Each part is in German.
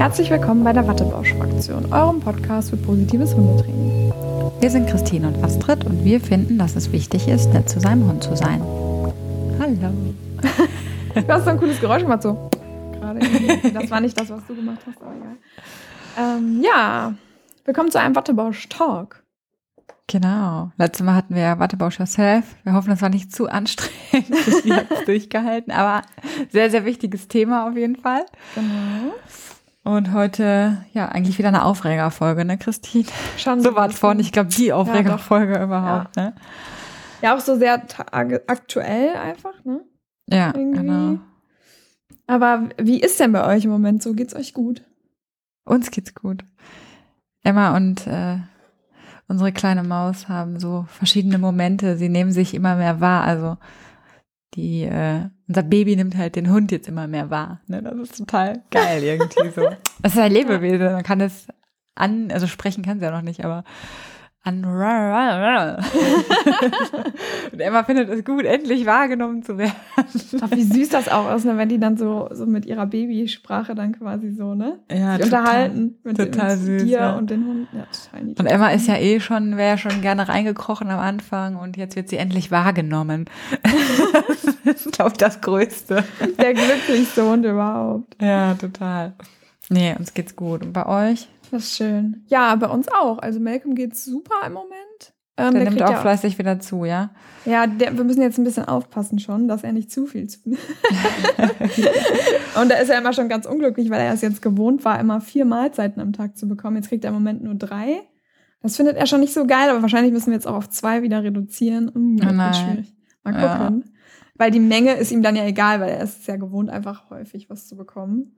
Herzlich willkommen bei der Wattebausch-Fraktion, eurem Podcast für positives Hundetraining. Wir sind Christine und Astrid und wir finden, dass es wichtig ist, nett zu seinem Hund zu sein. Hallo. du hast so ein cooles Geräusch gemacht, so. Gerade irgendwie. Das war nicht das, was du gemacht hast, aber egal. Ähm, ja, willkommen zu einem Wattebausch-Talk. Genau. Letztes Mal hatten wir Wattebausch Yourself. Wir hoffen, das war nicht zu anstrengend. Wir haben es durchgehalten, aber sehr, sehr wichtiges Thema auf jeden Fall. Genau. Und heute, ja, eigentlich wieder eine Aufregerfolge, ne, Christine? Schon So es vorhin. Ich glaube, die Aufregerfolge Ja, überhaupt, ne? Ja, auch so sehr aktuell einfach, ne? Ja, Irgendwie. genau. Aber wie ist denn bei euch im Moment so? Geht's euch gut? Uns geht's gut. Emma und äh, unsere kleine Maus haben so verschiedene Momente. Sie nehmen sich immer mehr wahr. Also die, äh, unser Baby nimmt halt den Hund jetzt immer mehr wahr. Ne? Das ist total geil irgendwie so. Das ist ein Lebewesen. Man kann es an, also sprechen kann sie ja noch nicht, aber an. und Emma findet es gut, endlich wahrgenommen zu werden. Ach, wie süß das auch ist, ne? wenn die dann so, so mit ihrer Babysprache dann quasi so, ne? Ja, Sich unterhalten mit, total mit süß, dir ja. und den Hunden. Ja, total niedlich. Und Emma ist ja eh schon, wäre ja schon gerne reingekrochen am Anfang und jetzt wird sie endlich wahrgenommen. das ist, glaube ich, das Größte. der glücklichste Hund überhaupt. Ja, total. Nee, uns geht's gut. Und bei euch? Das ist schön. Ja, bei uns auch. Also Malcolm geht's super im Moment. Ähm, Der nimmt kriegt auch ja, fleißig wieder zu, ja? Ja, der, wir müssen jetzt ein bisschen aufpassen schon, dass er nicht zu viel zu. und da ist er immer schon ganz unglücklich, weil er es jetzt gewohnt war, immer vier Mahlzeiten am Tag zu bekommen. Jetzt kriegt er im Moment nur drei. Das findet er schon nicht so geil, aber wahrscheinlich müssen wir jetzt auch auf zwei wieder reduzieren. Mm, das Oh nein. wird schwierig. Mal Ja. gucken. Weil die Menge ist ihm dann ja egal, weil er ist es ja gewohnt, einfach häufig was zu bekommen.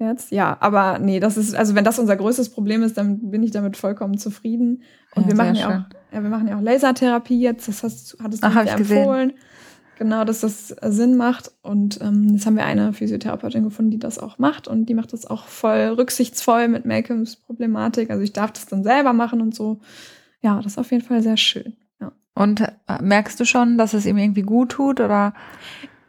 Jetzt, ja, aber nee, das ist, also wenn das unser größtes Problem ist, dann bin ich damit vollkommen zufrieden. Und Ja, wir machen ja auch, ja, wir machen ja auch Lasertherapie jetzt, das hast, hattest du Ach, ja ich gesehen. empfohlen. Genau, dass das äh, Sinn macht. Und ähm, jetzt haben wir eine Physiotherapeutin gefunden, die das auch macht. Und die macht das auch voll rücksichtsvoll mit Malcolms Problematik. Also ich darf das dann selber machen und so. Ja, das ist auf jeden Fall sehr schön. Ja. Und äh, merkst du schon, dass es ihm irgendwie gut tut oder?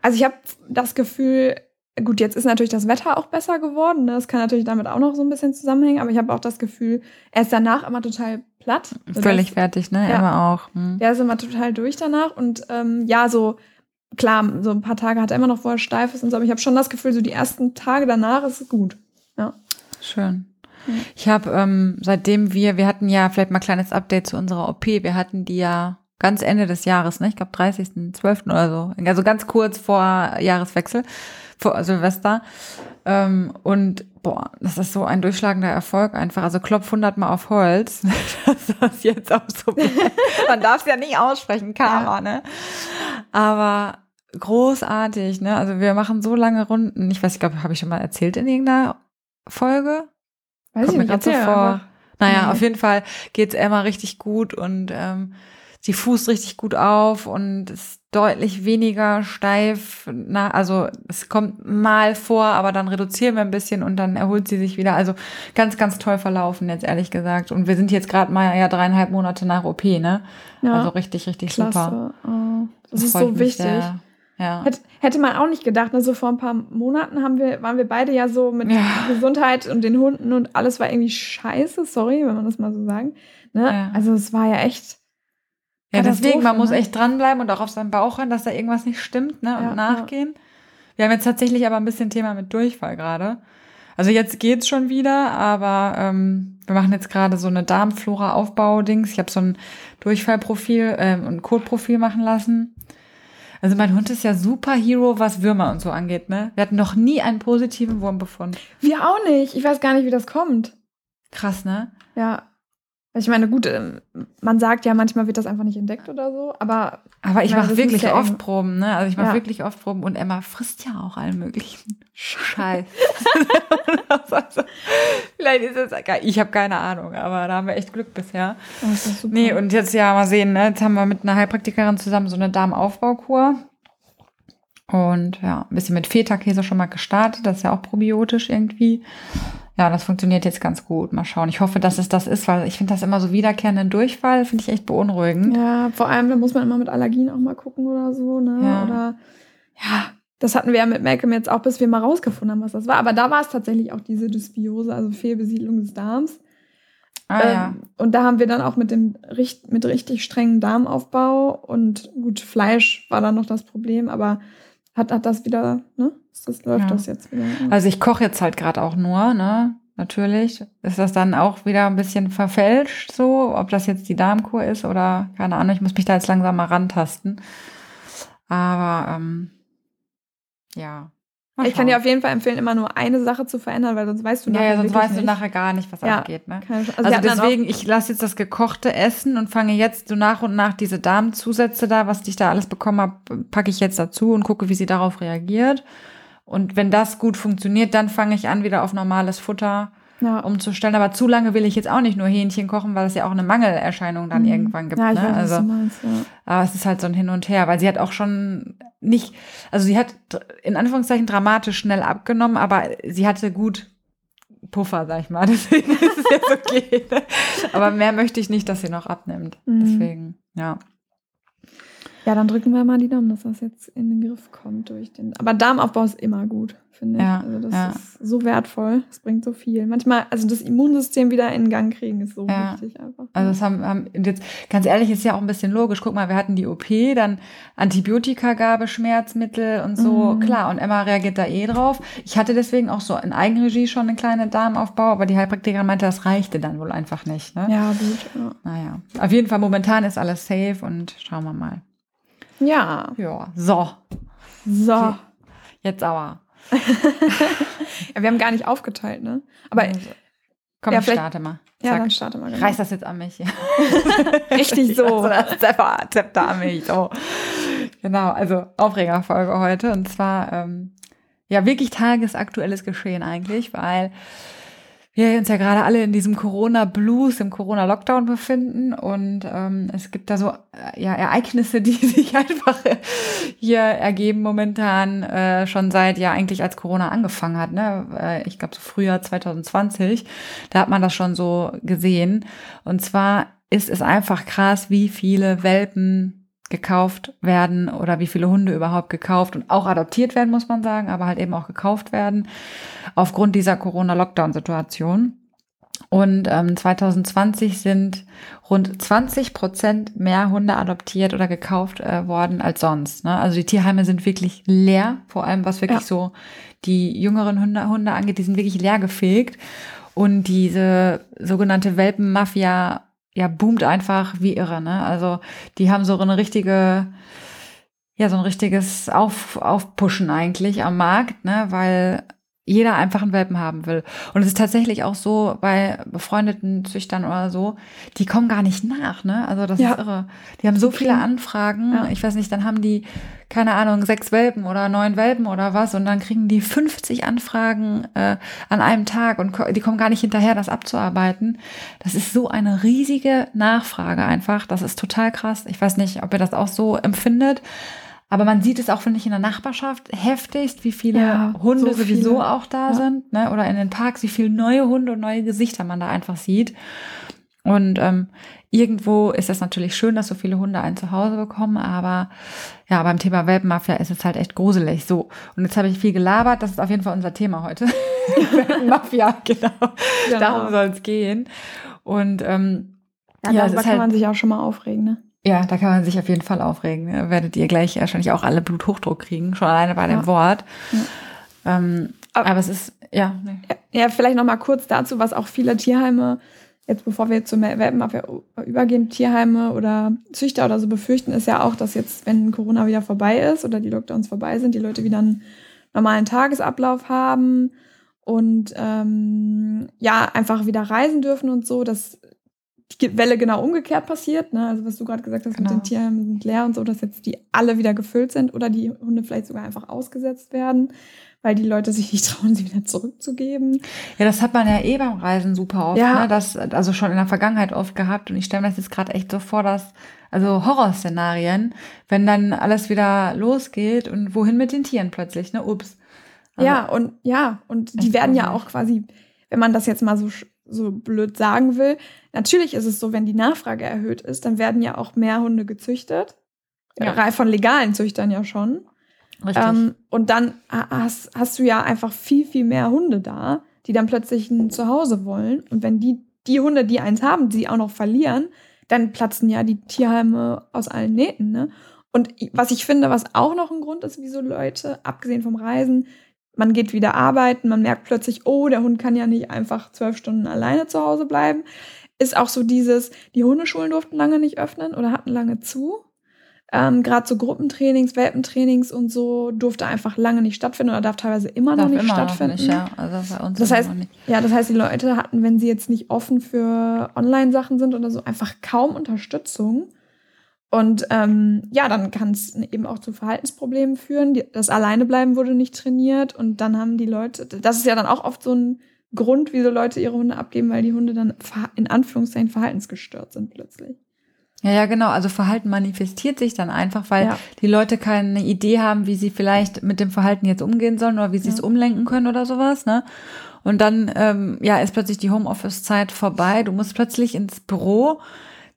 Also ich habe das Gefühl, gut, jetzt ist natürlich das Wetter auch besser geworden. Ne? Das kann natürlich damit auch noch so ein bisschen zusammenhängen. Aber ich habe auch das Gefühl, er ist danach immer total platt. Völlig ist- fertig, ne? Ja. Emma auch. Hm. Der ist immer total durch danach. Und ähm, ja, so klar, so ein paar Tage hat er immer noch, wo er steif ist und so. Aber ich habe schon das Gefühl, so die ersten Tage danach ist es gut. Schön. Ja. Ich habe, ähm, seitdem wir, wir hatten ja vielleicht mal ein kleines Update zu unserer OP. Wir hatten die ja ganz Ende des Jahres, ne? Ich glaube 30.12. oder so. Also ganz kurz vor Jahreswechsel, vor Silvester. Ähm, und boah, das ist so ein durchschlagender Erfolg einfach. Also klopf 100 Mal auf Holz, dass das jetzt auch so bleibt. Man darf es ja nicht aussprechen, Karma, ne? Aber großartig, ne? Also wir machen so lange Runden. Ich weiß, ich glaube, habe ich schon mal erzählt in irgendeiner Folge? Weiß Kommt mir grad so vor. Naja, Nee. auf jeden Fall geht's Emma richtig gut und ähm, sie fußt richtig gut auf und ist deutlich weniger steif. Na, also es kommt mal vor, aber dann reduzieren wir ein bisschen und dann erholt sie sich wieder. Also ganz, ganz toll verlaufen jetzt ehrlich gesagt. Und wir sind jetzt gerade mal ja dreieinhalb Monate nach OP, ne? Ja, Also richtig, richtig super. klasse. Oh, das ist freut so wichtig. sehr. Ja. Hätte, hätte man auch nicht gedacht, ne? so vor ein paar Monaten haben wir, waren wir beide ja so mit Ja. Gesundheit und den Hunden und alles war irgendwie scheiße, sorry, wenn man das mal so sagen. Ne? Ja. Also es war ja echt. Ja, deswegen, man Katastrophe, muss ne? echt dranbleiben und auch auf seinen Bauch hören, dass da irgendwas nicht stimmt, ne? Und Ja, nachgehen. Wir haben jetzt tatsächlich aber ein bisschen Thema mit Durchfall gerade. Also jetzt geht's schon wieder, aber ähm, wir machen jetzt gerade so eine Darmflora-Aufbau-Dings. Ich habe so ein Durchfallprofil ähm, und Kotprofil machen lassen. Also mein Hund ist ja Superhero, was Würmer und so angeht, ne? Wir hatten noch nie einen positiven Wurmbefund. Wir auch nicht. Ich weiß gar nicht, wie das kommt. Krass, ne? Ja. Ich meine, gut, ähm, man sagt ja, manchmal wird das einfach nicht entdeckt oder so, aber Aber ich mache wirklich ja oft Proben, ne? Also ich mache Ja. wirklich oft Proben und Emma frisst ja auch allen möglichen Scheiß. vielleicht ist es geil. Ich habe keine Ahnung, aber da haben wir echt Glück bisher. super. Nee, und jetzt ja mal sehen, ne? Jetzt haben wir mit einer Heilpraktikerin zusammen so eine Darmaufbaukur. Und ja, ein bisschen mit Feta-Käse schon mal gestartet. Das ist ja auch probiotisch irgendwie. Ja, das funktioniert jetzt ganz gut. Mal schauen. Ich hoffe, dass es das ist, weil ich finde das immer so wiederkehrenden Durchfall, finde ich echt beunruhigend. Ja, vor allem, da muss man immer mit Allergien auch mal gucken oder so, ne? Ja. Oder ja, das hatten wir ja mit Malcolm jetzt auch, bis wir mal rausgefunden haben, was das war. Aber da war es tatsächlich auch diese Dysbiose, also Fehlbesiedlung des Darms. Ah, ähm, ja. Und da haben wir dann auch mit dem mit richtig strengen Darmaufbau und gut, Fleisch war dann noch das Problem, aber hat, hat das wieder, ne? Das läuft Ja. das jetzt wieder. Also ich koche jetzt halt gerade auch nur, ne? Natürlich. Ist das dann auch wieder ein bisschen verfälscht so, ob das jetzt die Darmkur ist oder keine Ahnung, ich muss mich da jetzt langsam mal rantasten. Aber ähm, ja. Mal ich kann dir auf jeden Fall empfehlen, immer nur eine Sache zu verändern, weil sonst weißt du Ja, nachher ja, sonst wirklich weißt du nicht. nachher gar nicht, was Ja. abgeht, ne? Also, dann deswegen, ich lasse jetzt das gekochte essen und fange jetzt so nach und nach diese Darmzusätze da, was ich da alles bekommen habe, packe ich jetzt dazu und gucke, wie sie darauf reagiert. Und wenn das gut funktioniert, dann fange ich an, wieder auf normales Futter ja, umzustellen. Aber zu lange will ich jetzt auch nicht nur Hähnchen kochen, weil es ja auch eine Mangelerscheinung dann Mhm. irgendwann gibt. Ja, ich ne? weiß, also, du meinst, ja. aber es ist halt so ein Hin und Her, weil sie hat auch schon nicht, also sie hat in Anführungszeichen dramatisch schnell abgenommen, aber sie hatte gut Puffer, sag ich mal. Deswegen ist es jetzt okay. Aber mehr möchte ich nicht, dass sie noch abnimmt. Mhm. Deswegen, ja. Ja, dann drücken wir mal die Daumen, dass das jetzt in den Griff kommt durch den. Aber Darmaufbau ist immer gut, finde ich. Ja, also das ja. ist so wertvoll. Das bringt so viel. Manchmal, also das Immunsystem wieder in Gang kriegen, ist so Ja. wichtig einfach. Also das haben, haben jetzt ganz ehrlich ist ja auch ein bisschen logisch. Guck mal, wir hatten die OP, dann Antibiotikagabe, Schmerzmittel und so. Mhm. Klar, und Emma reagiert da eh drauf. Ich hatte deswegen auch so in Eigenregie schon eine kleine Darmaufbau, aber die Heilpraktikerin meinte, das reichte dann wohl einfach nicht. Ne? ja, gut. Ja. Naja, auf jeden Fall momentan ist alles safe und schauen wir mal. Ja. Ja, so, So. Okay. jetzt aber. Ja, wir haben gar nicht aufgeteilt, ne? Aber Komm, Ja, starte mal. ja, Zack. dann starte mal. genau. Reiß das jetzt an mich. Richtig so. Zepter, Zepter an mich. So. Genau, also Aufregerfolge heute. Und zwar, ähm, ja, wirklich tagesaktuelles Geschehen eigentlich, weil wir uns ja gerade alle in diesem Corona-Blues, im Corona-Lockdown befinden. Und ähm, es gibt da so äh, ja, Ereignisse, die sich einfach hier ergeben momentan äh, schon seit ja eigentlich als Corona angefangen hat. Ne? Äh, ich glaube so Frühjahr 2020, da hat man das schon so gesehen. Und zwar ist es einfach krass, wie viele Welpen gekauft werden oder wie viele Hunde überhaupt gekauft und auch adoptiert werden, muss man sagen, aber halt eben auch gekauft werden aufgrund dieser Corona-Lockdown-Situation. Und ähm, 2020 sind rund 20 Prozent mehr Hunde adoptiert oder gekauft äh, worden als sonst. Ne? Also die Tierheime sind wirklich leer, vor allem was wirklich Ja. so die jüngeren Hunde, Hunde angeht, die sind wirklich leer gefegt. Und diese sogenannte Welpenmafia ja boomt einfach wie irre. Ne? Also die haben so eine richtige ja, so ein richtiges Auf, Aufpushen eigentlich am Markt, ne, weil jeder einfach einen Welpen haben will. Und es ist tatsächlich auch so bei befreundeten Züchtern oder so, die kommen gar nicht nach, ne? Also das Ja. ist irre. Die haben so viele Anfragen. Ja. Ich weiß nicht, dann haben die, keine Ahnung, sechs Welpen oder neun Welpen oder was und dann kriegen die 50 Anfragen äh, an einem Tag und die kommen gar nicht hinterher, das abzuarbeiten. Das ist so eine riesige Nachfrage einfach. Das ist total krass. Ich weiß nicht, ob ihr das auch so empfindet. Aber man sieht es auch, finde ich, in der Nachbarschaft heftigst, wie viele Ja, Hunde so sowieso viele. auch da Ja. sind, ne? Oder in den Parks, wie viele neue Hunde und neue Gesichter man da einfach sieht. Und ähm, irgendwo ist das natürlich schön, dass so viele Hunde ein Zuhause bekommen, aber ja, beim Thema Welpenmafia ist es halt echt gruselig. So, und jetzt habe ich viel gelabert, das ist auf jeden Fall unser Thema heute. Welpenmafia, genau. Genau. Darum soll es gehen. Und ähm, Ja, Ja, da, es da ist kann halt- man sich auch schon mal aufregen, ne? Ja, da kann man sich auf jeden Fall aufregen. ne? Werdet ihr gleich wahrscheinlich auch alle Bluthochdruck kriegen, schon alleine bei dem Ja. Wort. Ähm, Aber- aber es ist, ja, nee. Ja, vielleicht noch mal kurz dazu, was auch viele Tierheime, jetzt bevor wir zur Welpenmafia übergehen, Tierheime oder Züchter oder so befürchten, ist ja auch, dass jetzt, wenn Corona wieder vorbei ist oder die Lockdowns vorbei sind, die Leute wieder einen normalen Tagesablauf haben und ähm, ja, einfach wieder reisen dürfen und so, dass die Welle genau umgekehrt passiert. Ne? Also was du gerade gesagt hast mit Genau. den Tierheimen sind leer und so, dass jetzt die alle wieder gefüllt sind oder die Hunde vielleicht sogar einfach ausgesetzt werden, weil die Leute sich nicht trauen, sie wieder zurückzugeben. Ja, das hat man ja eh beim Reisen super oft, Ja. ne? Das, also schon in der Vergangenheit oft gehabt. Und ich stelle mir das jetzt gerade echt so vor, dass, also Horrorszenarien, wenn dann alles wieder losgeht und wohin mit den Tieren plötzlich, ne? Ups. Also, ja, und ja, und die werden ja auch quasi, wenn man das jetzt mal so, so blöd sagen will, natürlich ist es so, wenn die Nachfrage erhöht ist, dann werden ja auch mehr Hunde gezüchtet. Ja. Von legalen Züchtern ja schon. Ähm, und dann hast, hast du ja einfach viel, viel mehr Hunde da, die dann plötzlich ein Zuhause wollen. Und wenn die, die Hunde, die eins haben, die auch noch verlieren, dann platzen ja die Tierheime aus allen Nähten. Ne? Und was ich finde, was auch noch ein Grund ist, wieso Leute, abgesehen vom Reisen, man geht wieder arbeiten, man merkt plötzlich, oh, der Hund kann ja nicht einfach zwölf Stunden alleine zu Hause bleiben, ist auch so dieses, die Hundeschulen durften lange nicht öffnen oder hatten lange zu. Ähm, Gerade so Gruppentrainings, Welpentrainings und so durfte einfach lange nicht stattfinden oder darf teilweise immer darf noch nicht immer stattfinden. Noch nicht, ja. Also bei uns das heißt, ja, das heißt, die Leute hatten, wenn sie jetzt nicht offen für Online-Sachen sind oder so, einfach kaum Unterstützung. Und ähm, ja, dann kann es eben auch zu Verhaltensproblemen führen. Das Alleinebleiben wurde nicht trainiert und dann haben die Leute, das ist ja dann auch oft so ein Grund, wieso Leute ihre Hunde abgeben, weil die Hunde dann in Anführungszeichen verhaltensgestört sind plötzlich. Ja, ja, genau. Also Verhalten manifestiert sich dann einfach, weil ja. die Leute keine Idee haben, wie sie vielleicht mit dem Verhalten jetzt umgehen sollen oder wie sie ja. es umlenken können oder sowas, ne? Und dann, ähm, ja, ist plötzlich die Homeoffice-Zeit vorbei. Du musst plötzlich ins Büro,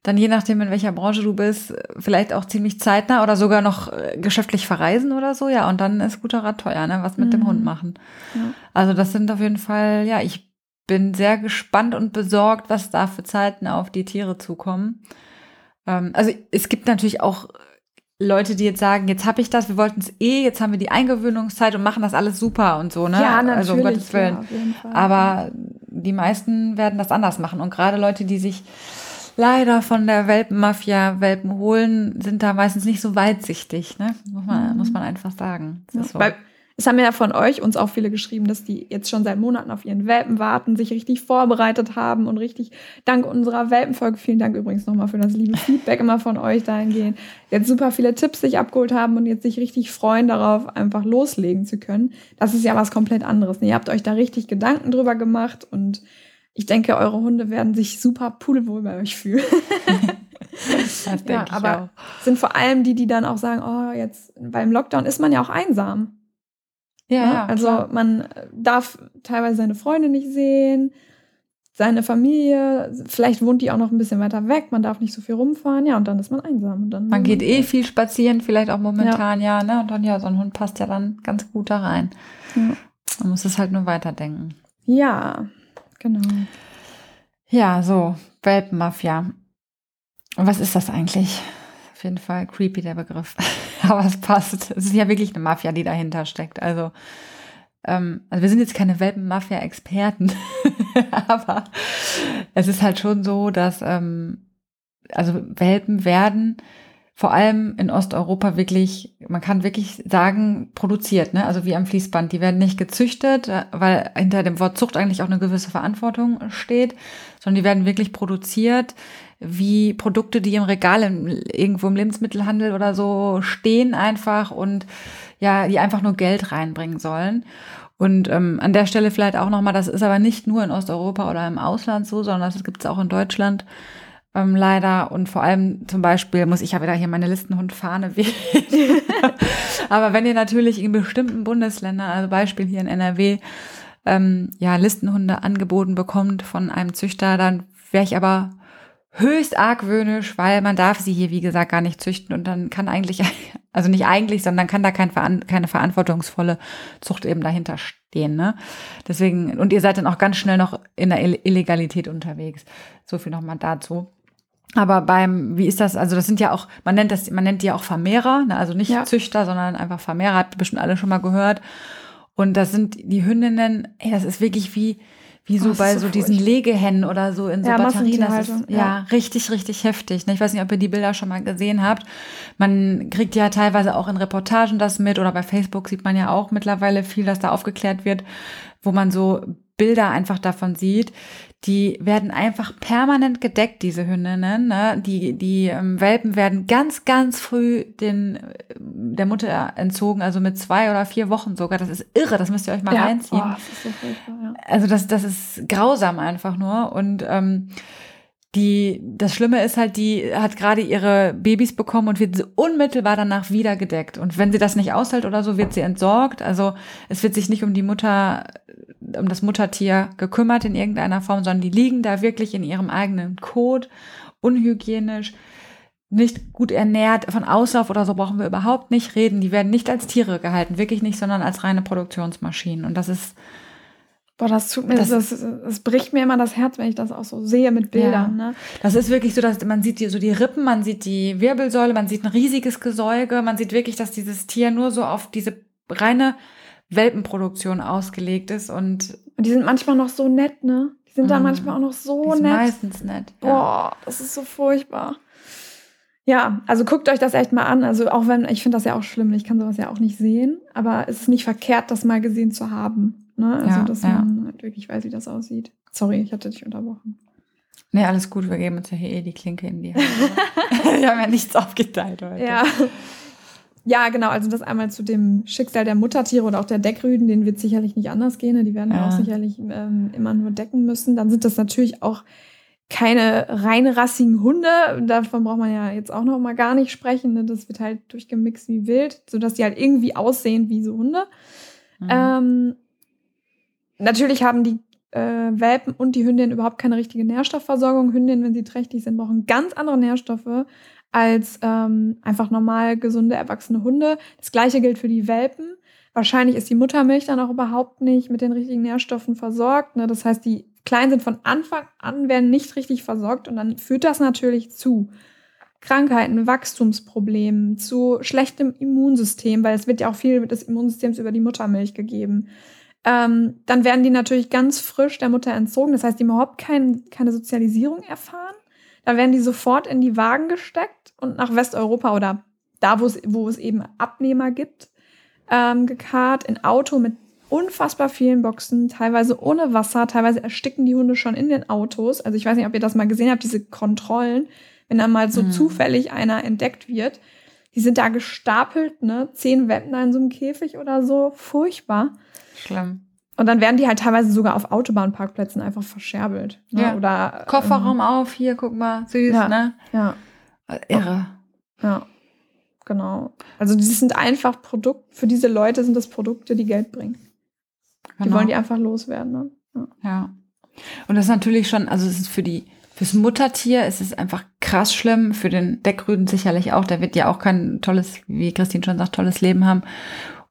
dann je nachdem, in welcher Branche du bist, vielleicht auch ziemlich zeitnah oder sogar noch äh, geschäftlich verreisen oder so, ja. Und dann ist guter Rat teuer, ne? Was mit mhm. dem Hund machen. Ja. Also das sind auf jeden Fall, ja, ich bin sehr gespannt und besorgt, was da für Zeiten auf die Tiere zukommen. Ähm, also es gibt natürlich auch Leute, die jetzt sagen, jetzt habe ich das, wir wollten es eh, jetzt haben wir die Eingewöhnungszeit und machen das alles super und so, ne? Ja, natürlich. Also um Gottes Willen. Ja, Aber die meisten werden das anders machen. Und gerade Leute, die sich leider von der Welpenmafia Welpen holen, sind da meistens nicht so weitsichtig, ne? Muss man, mhm. muss man einfach sagen. Ja, so. Weil es haben ja von euch uns auch viele geschrieben, dass die jetzt schon seit Monaten auf ihren Welpen warten, sich richtig vorbereitet haben und richtig dank unserer Welpenfolge, vielen Dank übrigens nochmal für das liebe Feedback immer von euch dahingehend, jetzt super viele Tipps sich abgeholt haben und jetzt sich richtig freuen darauf, einfach loslegen zu können. Das ist ja was komplett anderes. Ihr habt euch da richtig Gedanken drüber gemacht und ich denke, eure Hunde werden sich super pudelwohl bei euch fühlen. das denke ja, aber auch. sind vor allem die, die dann auch sagen, oh, jetzt beim Lockdown ist man ja auch einsam. Ja, ja, ja also klar. man darf teilweise seine Freunde nicht sehen, seine Familie, vielleicht wohnt die auch noch ein bisschen weiter weg, man darf nicht so viel rumfahren, ja, und dann ist man einsam. Und dann man geht eh viel spazieren, vielleicht auch momentan, ja. ja, ne? Und dann, ja, so ein Hund passt ja dann ganz gut da rein. Man muss es halt nur weiterdenken. Ja, genau. Ja, so, Welpenmafia. Was ist das eigentlich? Auf jeden Fall creepy der Begriff. aber es passt. Es ist ja wirklich eine Mafia, die dahinter steckt. Also, ähm, also wir sind jetzt keine Welpen-Mafia-Experten, aber es ist halt schon so, dass ähm, also Welpen werden vor allem in Osteuropa wirklich, man kann wirklich sagen, produziert, ne? Also wie am Fließband. Die werden nicht gezüchtet, weil hinter dem Wort Zucht eigentlich auch eine gewisse Verantwortung steht, sondern die werden wirklich produziert wie Produkte, die im Regal im, irgendwo im Lebensmittelhandel oder so stehen einfach und ja, die einfach nur Geld reinbringen sollen. Und ähm, an der Stelle vielleicht auch nochmal, das ist aber nicht nur in Osteuropa oder im Ausland so, sondern das gibt es auch in Deutschland ähm, leider. Und vor allem zum Beispiel muss ich ja wieder hier meine Listenhundfahne wählen. aber wenn ihr natürlich in bestimmten Bundesländern, also Beispiel hier in NRW, ähm, ja, Listenhunde angeboten bekommt von einem Züchter, dann wäre ich aber höchst argwöhnisch, weil man darf sie hier, wie gesagt, gar nicht züchten und dann kann eigentlich, also nicht eigentlich, sondern kann da kein, keine verantwortungsvolle Zucht eben dahinter stehen. Ne? Deswegen, und ihr seid dann auch ganz schnell noch in der Illegalität unterwegs. So viel nochmal dazu. Aber beim, wie ist das? Also das sind ja auch, man nennt das, man nennt die ja auch Vermehrer, ne? also nicht ja. Züchter, sondern einfach Vermehrer, habt ihr bestimmt alle schon mal gehört. Und das sind die Hündinnen, ey, das ist wirklich wie, wie so oh, bei so, so diesen Legehennen oder so in so ja, Batterien. Das ist ja. ja, richtig, richtig heftig. Ich weiß nicht, ob ihr die Bilder schon mal gesehen habt. Man kriegt ja teilweise auch in Reportagen das mit oder bei Facebook sieht man ja auch mittlerweile viel, dass da aufgeklärt wird, wo man so Bilder einfach davon sieht, die werden einfach permanent gedeckt, diese Hündinnen. Ne? Die, die ähm, Welpen werden ganz, ganz früh den, äh, der Mutter entzogen, also mit zwei oder vier Wochen sogar. Das ist irre, das müsst ihr euch mal ja. reinziehen. Oh, das so ja. Also das, das ist grausam einfach nur. Und ähm, die, das Schlimme ist halt, die hat gerade ihre Babys bekommen und wird unmittelbar danach wieder gedeckt. Und wenn sie das nicht aushält oder so, wird sie entsorgt. Also es wird sich nicht um die Mutter, um das Muttertier gekümmert in irgendeiner Form, sondern die liegen da wirklich in ihrem eigenen Kot, unhygienisch nicht gut ernährt. Von Auslauf oder so brauchen wir überhaupt nicht reden. Die werden nicht als Tiere gehalten, wirklich nicht, sondern als reine Produktionsmaschinen. Und das ist. Boah, das tut mir, das, das, das bricht mir immer das Herz, wenn ich das auch so sehe mit Bildern. Ja. Ne? Das ist wirklich so, dass man sieht die, so die Rippen, man sieht die Wirbelsäule, man sieht ein riesiges Gesäuge, man sieht wirklich, dass dieses Tier nur so auf diese reine Welpenproduktion ausgelegt ist und. Und die sind manchmal noch so nett, ne? Die sind da mhm. manchmal auch noch so nett. Meistens nett. Ja. Boah, das ist so furchtbar. Ja, also guckt euch das echt mal an. Also auch wenn, ich finde das ja auch schlimm, ich kann sowas ja auch nicht sehen, aber es ist nicht verkehrt, das mal gesehen zu haben. Ne? Also, ja, dass ja. man halt wirklich weiß, wie das aussieht. Sorry, ich hatte dich unterbrochen. Nee, alles gut, wir geben uns ja hier eh die Klinke in die Hand. wir haben ja nichts aufgeteilt heute. Ja. Ja, genau. Also das einmal zu dem Schicksal der Muttertiere oder auch der Deckrüden, denen wird sicherlich nicht anders gehen. Ne? Die werden ja auch sicherlich ähm, immer nur decken müssen. Dann sind das natürlich auch keine reinrassigen Hunde. Davon braucht man ja jetzt auch noch mal gar nicht sprechen. Ne? Das wird halt durchgemixt wie wild, sodass die halt irgendwie aussehen wie so Hunde. Mhm. Ähm, natürlich haben die äh, Welpen und die Hündin überhaupt keine richtige Nährstoffversorgung. Hündinnen, wenn sie trächtig sind, brauchen ganz andere Nährstoffe als ähm, einfach normal gesunde, erwachsene Hunde. Das gleiche gilt für die Welpen. Wahrscheinlich ist die Muttermilch dann auch überhaupt nicht mit den richtigen Nährstoffen versorgt. Ne? Das heißt, die klein sind von Anfang an, werden nicht richtig versorgt und dann führt das natürlich zu Krankheiten, Wachstumsproblemen, zu schlechtem Immunsystem, weil es wird ja auch viel des Immunsystems über die Muttermilch gegeben. Ähm, dann werden die natürlich ganz frisch der Mutter entzogen, das heißt, die haben überhaupt kein, keine Sozialisierung erfahren. Dann werden die sofort in die Wagen gesteckt und nach Westeuropa oder da, wo es, wo es eben Abnehmer gibt, ähm, gekarrt, in Auto mit unfassbar vielen Boxen, teilweise ohne Wasser, teilweise ersticken die Hunde schon in den Autos. Also ich weiß nicht, ob ihr das mal gesehen habt, diese Kontrollen, wenn dann mal so mhm. zufällig einer entdeckt wird. Die sind da gestapelt, ne? Zehn Welpen in so einem Käfig oder so. Furchtbar. Schlimm. Und dann werden die halt teilweise sogar auf Autobahnparkplätzen einfach verscherbelt. Ne? Ja. Oder Kofferraum ähm, auf, hier, guck mal, süß, ja, ne? Ja. Irre. Ja. Genau. Also die sind einfach Produkt, für diese Leute sind das Produkte, die Geld bringen. Genau. Die wollen die einfach loswerden. Ne? Ja. ja. Und das ist natürlich schon, also es ist für die, fürs Muttertier ist es einfach krass schlimm, für den Deckrüden sicherlich auch. Der wird ja auch kein tolles, wie Christine schon sagt, tolles Leben haben.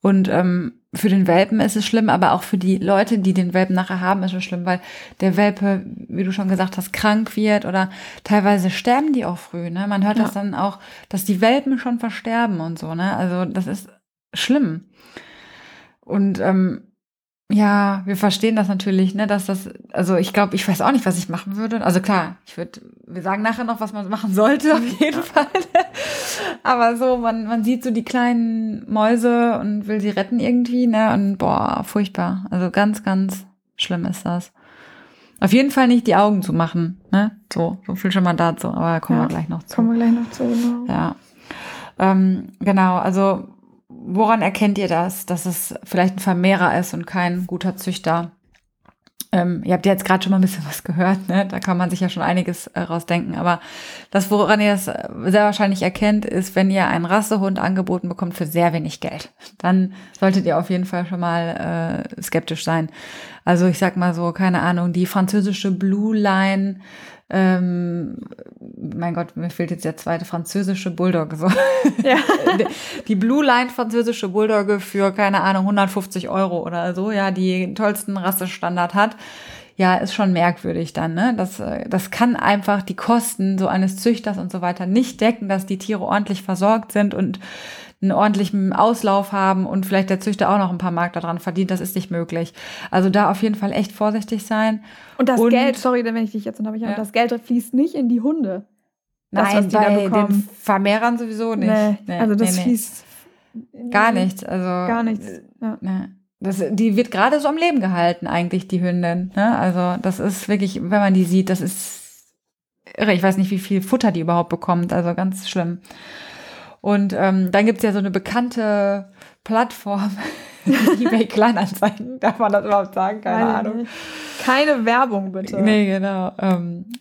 Und ähm, für den Welpen ist es schlimm, aber auch für die Leute, die den Welpen nachher haben, ist es schlimm, weil der Welpe, wie du schon gesagt hast, krank wird oder teilweise sterben die auch früh. Ne? Man hört ja. das dann auch, dass die Welpen schon versterben und so. Ne? Also das ist schlimm. Und ähm, ja, wir verstehen das natürlich, ne, dass das, also ich glaube, ich weiß auch nicht, was ich machen würde. Also klar, ich würde, wir sagen nachher noch, was man machen sollte, auf jeden Fall. Aber so, man, man sieht so die kleinen Mäuse und will sie retten irgendwie, ne, und boah, furchtbar. Also ganz, ganz schlimm ist das. Auf jeden Fall nicht die Augen zu machen, ne, so, so viel schon mal dazu, aber kommen ja, wir gleich noch zu. Kommen wir gleich noch zu, genau. Ja. Ähm, genau, also woran erkennt ihr das, dass es vielleicht ein Vermehrer ist und kein guter Züchter? Ähm, ihr habt ja jetzt gerade schon mal ein bisschen was gehört, ne? da kann man sich ja schon einiges äh, rausdenken. Aber das, woran ihr das äh, sehr wahrscheinlich erkennt, ist, wenn ihr einen Rassehund angeboten bekommt für sehr wenig Geld. Dann solltet ihr auf jeden Fall schon mal äh, skeptisch sein. Also ich sag mal so, keine Ahnung, die französische Blue Line ähm, mein Gott, mir fehlt jetzt der zweite französische Bulldog. So. Ja. die Blue Line französische Bulldogge für, keine Ahnung, 150 Euro oder so, ja, die tollsten Rassestandard hat. Ja, ist schon merkwürdig dann, ne? Das, äh, das kann einfach die Kosten so eines Züchters und so weiter nicht decken, dass die Tiere ordentlich versorgt sind und einen ordentlichen Auslauf haben und vielleicht der Züchter auch noch ein paar Mark daran verdient. Das ist nicht möglich. Also da auf jeden Fall echt vorsichtig sein. Und das und, Geld, sorry, wenn ich dich jetzt unterbreche, ja. das Geld fließt nicht in die Hunde. Das, Nein, bei den Vermehrern sowieso nicht. Nee, nee, also das nee, fließt gar nichts. Also gar nichts. Ja. Das, die wird gerade so am Leben gehalten, eigentlich, die Hündin. Ne? Also, das ist wirklich, wenn man die sieht, das ist irre. Ich weiß nicht, wie viel Futter die überhaupt bekommt. Also ganz schlimm. Und ähm, dann gibt's ja so eine bekannte Plattform, eBay Kleinanzeigen. Darf man das überhaupt sagen? Keine Nein, Ahnung. Keine Werbung, bitte. Nee, genau. Ähm,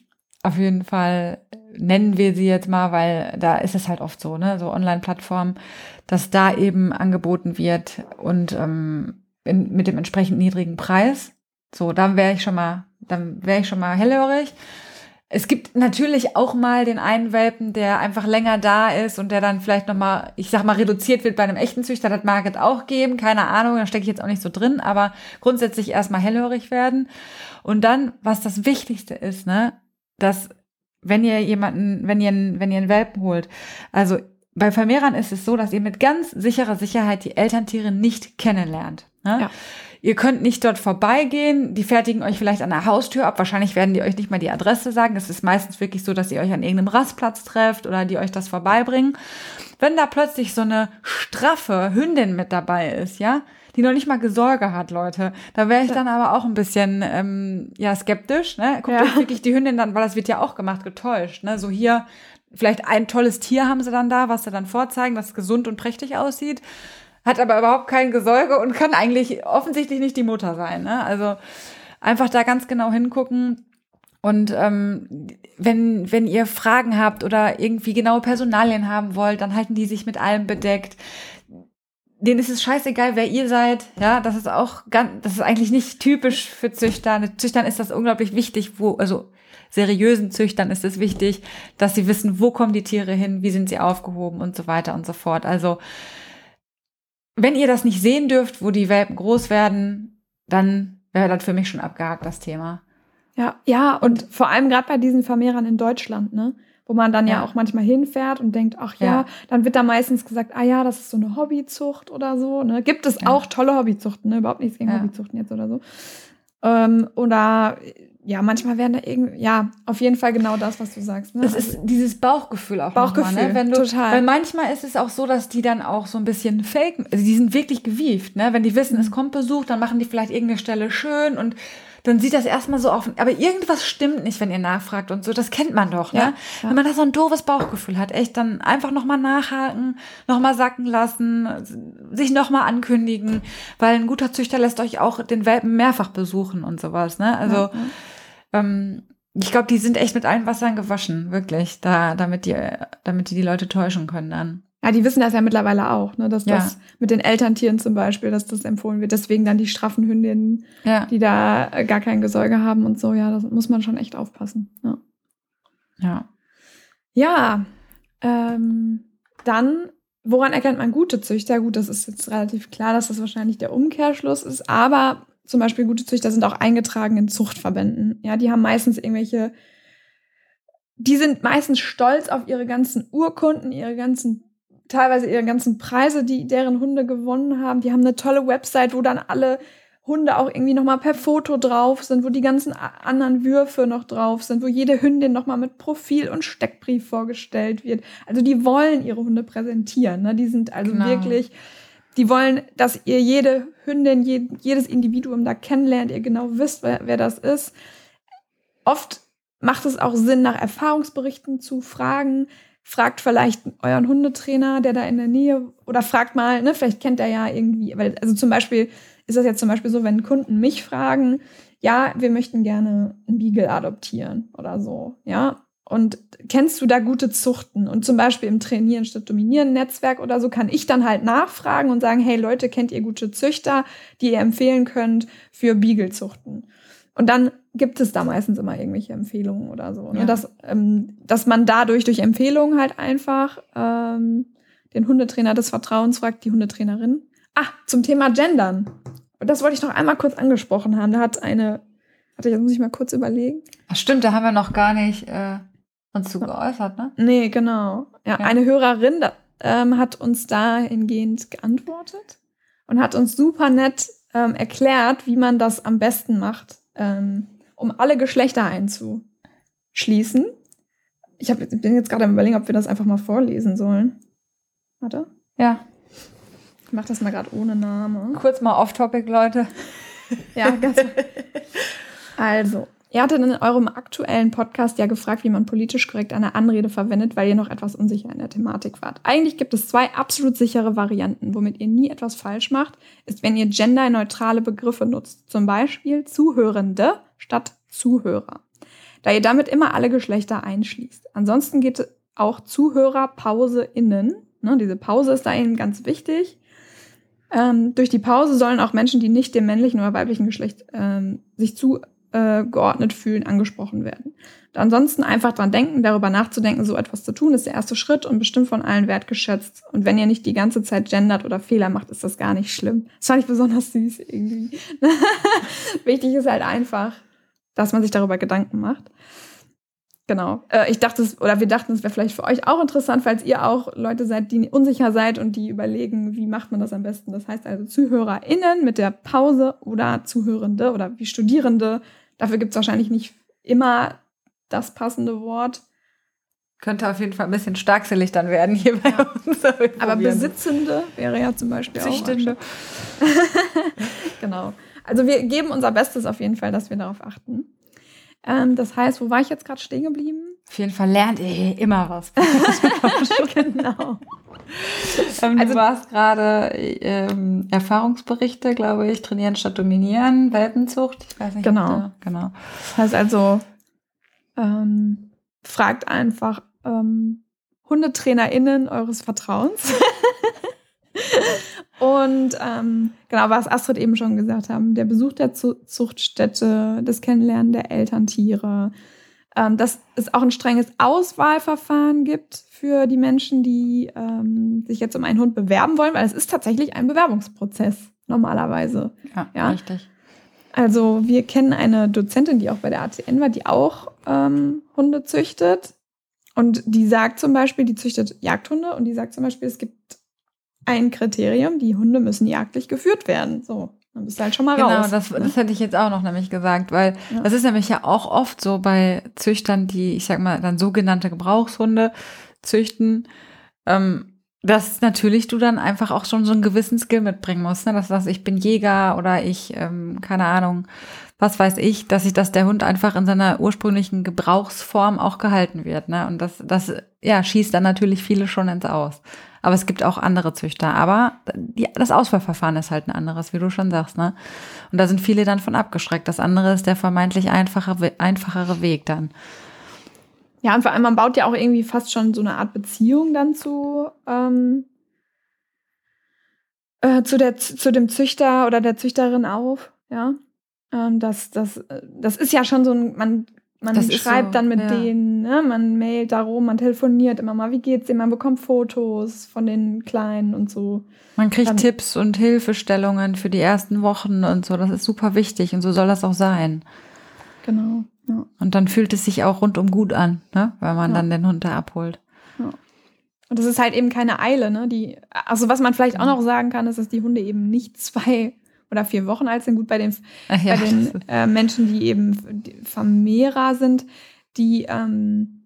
auf jeden Fall nennen wir sie jetzt mal, weil da ist es halt oft so, ne, so Online-Plattformen, dass da eben angeboten wird und ähm, in, mit dem entsprechend niedrigen Preis. So, dann wäre ich schon mal, dann wäre ich schon mal hellhörig. Es gibt natürlich auch mal den einen Welpen, der einfach länger da ist und der dann vielleicht nochmal, ich sag mal, reduziert wird bei einem echten Züchter. Das mag es auch geben. Keine Ahnung, da stecke ich jetzt auch nicht so drin, aber grundsätzlich erstmal hellhörig werden. Und dann, was das Wichtigste ist, ne, dass wenn ihr jemanden, wenn ihr, wenn ihr einen Welpen holt, also bei Vermehrern ist es so, dass ihr mit ganz sicherer Sicherheit die Elterntiere nicht kennenlernt. Ne? Ja. Ihr könnt nicht dort vorbeigehen, die fertigen euch vielleicht an der Haustür ab. Wahrscheinlich werden die euch nicht mal die Adresse sagen. Es ist meistens wirklich so, dass ihr euch an irgendeinem Rastplatz trefft oder die euch das vorbeibringen. Wenn da plötzlich so eine straffe Hündin mit dabei ist, ja, die noch nicht mal Gesorge hat, Leute, da wäre ich dann aber auch ein bisschen ähm, ja skeptisch. Ne? Guckt ja. euch wirklich die Hündin dann, weil das wird ja auch gemacht, getäuscht. Ne? So hier vielleicht ein tolles Tier haben sie dann da, was sie dann vorzeigen, was gesund und prächtig aussieht hat aber überhaupt kein Gesäuge und kann eigentlich offensichtlich nicht die Mutter sein. Ne? Also einfach da ganz genau hingucken. Und ähm, wenn, wenn ihr Fragen habt oder irgendwie genaue Personalien haben wollt, dann halten die sich mit allem bedeckt. Denen ist es scheißegal, wer ihr seid. Ja, das ist auch ganz, das ist eigentlich nicht typisch für Züchter. Züchtern ist das unglaublich wichtig, wo, also seriösen Züchtern ist es wichtig, dass sie wissen, wo kommen die Tiere hin, wie sind sie aufgehoben und so weiter und so fort. Also wenn ihr das nicht sehen dürft, wo die Welpen groß werden, dann wäre das für mich schon abgehakt, das Thema. Ja, ja, und vor allem gerade bei diesen Vermehrern in Deutschland, ne? Wo man dann ja, ja auch manchmal hinfährt und denkt, ach ja, ja, dann wird da meistens gesagt, ah ja, das ist so eine Hobbyzucht oder so. Ne? Gibt es ja. auch tolle Hobbyzuchten, ne? Überhaupt nichts gegen Hobbyzuchten jetzt oder so. Ähm, oder ja, manchmal werden da irgendwie, ja, auf jeden Fall genau das, was du sagst. Ne? Es ist dieses Bauchgefühl auch. Bauchgefühl, mal, ne? Wenn du, total. Weil manchmal ist es auch so, dass die dann auch so ein bisschen fake, also die sind wirklich gewieft, ne? Wenn die wissen, es mhm. kommt Besuch, dann machen die vielleicht irgendeine Stelle schön und dann sieht das erstmal so auf. Aber irgendwas stimmt nicht, wenn ihr nachfragt und so. Das kennt man doch, ne? Ja, ja. Wenn man da so ein doofes Bauchgefühl hat, echt, dann einfach nochmal nachhaken, nochmal sacken lassen, sich nochmal ankündigen, weil ein guter Züchter lässt euch auch den Welpen mehrfach besuchen und sowas, ne? Also, ja, ähm, ich glaube, die sind echt mit allen Wassern gewaschen, wirklich, da, damit die, damit die die Leute täuschen können dann. Ja, die wissen das ja mittlerweile auch, ne, dass ja. das mit den Elterntieren zum Beispiel, dass das empfohlen wird. Deswegen dann die straffen Hündinnen, ja. die da äh, gar kein Gesäuge haben und so. Ja, das muss man schon echt aufpassen. Ja. Ja. Ja. Ähm, dann, woran erkennt man gute Züchter? Gut, das ist jetzt relativ klar, dass das wahrscheinlich der Umkehrschluss ist. Aber zum Beispiel gute Züchter sind auch eingetragen in Zuchtverbänden. Ja, die haben meistens irgendwelche, die sind meistens stolz auf ihre ganzen Urkunden, ihre ganzen, teilweise ihre ganzen Preise, die deren Hunde gewonnen haben. Die haben eine tolle Website, wo dann alle Hunde auch irgendwie nochmal per Foto drauf sind, wo die ganzen anderen Würfe noch drauf sind, wo jede Hündin nochmal mit Profil und Steckbrief vorgestellt wird. Also die wollen ihre Hunde präsentieren. Ne? Die sind also genau. wirklich die wollen, dass ihr jede Hündin, jedes Individuum da kennenlernt, ihr genau wisst, wer, wer das ist. Oft macht es auch Sinn, nach Erfahrungsberichten zu fragen. Fragt vielleicht euren Hundetrainer, der da in der Nähe, oder fragt mal, ne, vielleicht kennt er ja irgendwie, weil, also zum Beispiel ist das jetzt zum Beispiel so, wenn Kunden mich fragen, ja, wir möchten gerne einen Beagle adoptieren oder so, ja, und kennst du da gute Zuchten? Und zum Beispiel im Trainieren statt Dominieren Netzwerk oder so kann ich dann halt nachfragen und sagen, hey Leute, kennt ihr gute Züchter, die ihr empfehlen könnt für Beagle-Zuchten? Und dann gibt es da meistens immer irgendwelche Empfehlungen oder so. Ne? Ja. Dass, ähm, dass man dadurch durch Empfehlungen halt einfach ähm, den Hundetrainer des Vertrauens fragt, die Hundetrainerin. Ah, zum Thema Gendern. Das wollte ich noch einmal kurz angesprochen haben. Da hat eine, warte, jetzt muss ich mal kurz überlegen. Ach stimmt, da haben wir noch gar nicht. Äh uns zu geäußert, ne? Nee, genau. Ja, ja. eine Hörerin ähm, hat uns dahingehend geantwortet und hat uns super nett ähm, erklärt, wie man das am besten macht, ähm, um alle Geschlechter einzuschließen. Ich hab, bin jetzt gerade am überlegen, ob wir das einfach mal vorlesen sollen. Warte. Ja. Ich mach das mal gerade ohne Name. Kurz mal off-topic, Leute. ja, ganz. also, Ihr hattet in eurem aktuellen Podcast ja gefragt, wie man politisch korrekt eine Anrede verwendet, weil ihr noch etwas unsicher in der Thematik wart. Eigentlich gibt es zwei absolut sichere Varianten, womit ihr nie etwas falsch macht, ist, wenn ihr genderneutrale Begriffe nutzt. Zum Beispiel Zuhörende statt Zuhörer. Da ihr damit immer alle Geschlechter einschließt. Ansonsten geht auch Zuhörer Pause innen. Ne, diese Pause ist da ihnen ganz wichtig. Ähm, durch die Pause sollen auch Menschen, die nicht dem männlichen oder weiblichen Geschlecht ähm, sich zu übergeordnet fühlen, angesprochen werden. Ansonsten einfach dran denken, darüber nachzudenken, so etwas zu tun, ist der erste Schritt und bestimmt von allen wertgeschätzt. Und wenn ihr nicht die ganze Zeit gendert oder Fehler macht, ist das gar nicht schlimm. Das fand ich besonders süß irgendwie. Wichtig ist halt einfach, dass man sich darüber Gedanken macht. Genau. Äh, ich dachte, oder wir dachten, es wäre vielleicht für euch auch interessant, falls ihr auch Leute seid, die unsicher seid und die überlegen, wie macht man das am besten. Das heißt also ZuhörerInnen mit der Pause oder Zuhörende oder wie Studierende. Dafür gibt es wahrscheinlich nicht immer das passende Wort. Könnte auf jeden Fall ein bisschen starkselig dann werden hier bei ja. uns. Aber Besitzende wäre ja zum Beispiel Züchtende. auch. genau. Also wir geben unser Bestes auf jeden Fall, dass wir darauf achten. Ähm, das heißt, wo war ich jetzt gerade stehen geblieben? Auf jeden Fall lernt ihr immer was. genau. Ähm, also, du warst gerade ähm, Erfahrungsberichte, glaube ich, trainieren statt dominieren, Welpenzucht. Ich weiß nicht. Genau. Da, genau. Das heißt also, ähm, fragt einfach ähm, HundetrainerInnen eures Vertrauens. Und ähm, genau, was Astrid eben schon gesagt haben, der Besuch der Zuchtstätte, das Kennenlernen der Elterntiere, ähm, dass es auch ein strenges Auswahlverfahren gibt für die Menschen, die ähm, sich jetzt um einen Hund bewerben wollen, weil es ist tatsächlich ein Bewerbungsprozess normalerweise. Ja, ja, richtig. Also wir kennen eine Dozentin, die auch bei der ATN war, die auch ähm, Hunde züchtet. Und die sagt zum Beispiel, die züchtet Jagdhunde und die sagt zum Beispiel, es gibt ein Kriterium, die Hunde müssen jagdlich geführt werden. So, dann bist du halt schon mal genau, raus. Genau, das, ne? das hätte ich jetzt auch noch nämlich gesagt, weil ja. das ist nämlich ja auch oft so bei Züchtern, die, ich sag mal, dann sogenannte Gebrauchshunde züchten. Ähm, dass natürlich du dann einfach auch schon so einen gewissen Skill mitbringen musst, ne? dass du sagst, ich bin Jäger oder ich, ähm, keine Ahnung, was weiß ich, dass ich, dass der Hund einfach in seiner ursprünglichen Gebrauchsform auch gehalten wird, ne? Und das, das, ja, schießt dann natürlich viele schon ins Aus. Aber es gibt auch andere Züchter. Aber die, das Auswahlverfahren ist halt ein anderes, wie du schon sagst, ne? Und da sind viele dann von abgeschreckt. Das andere ist der vermeintlich einfache, einfachere Weg dann. Ja, und vor allem, man baut ja auch irgendwie fast schon so eine Art Beziehung dann zu, ähm, äh, zu, der, zu dem Züchter oder der Züchterin auf, ja. Ähm, das, das, das ist ja schon so ein, man, man schreibt so, dann mit ja. denen, ne? man mailt darum, man telefoniert immer mal, wie geht's denen, man bekommt Fotos von den Kleinen und so. Man kriegt dann, Tipps und Hilfestellungen für die ersten Wochen und so, das ist super wichtig und so soll das auch sein. Genau. Ja. Und dann fühlt es sich auch rundum gut an, ne? weil man ja. dann den Hund da abholt. Und das ist halt eben keine Eile, ne? Die, also was man vielleicht auch noch sagen kann, ist, dass die Hunde eben nicht zwei oder vier Wochen alt sind. Gut, bei den, ja, bei den äh, Menschen, die eben Vermehrer sind, die, ähm,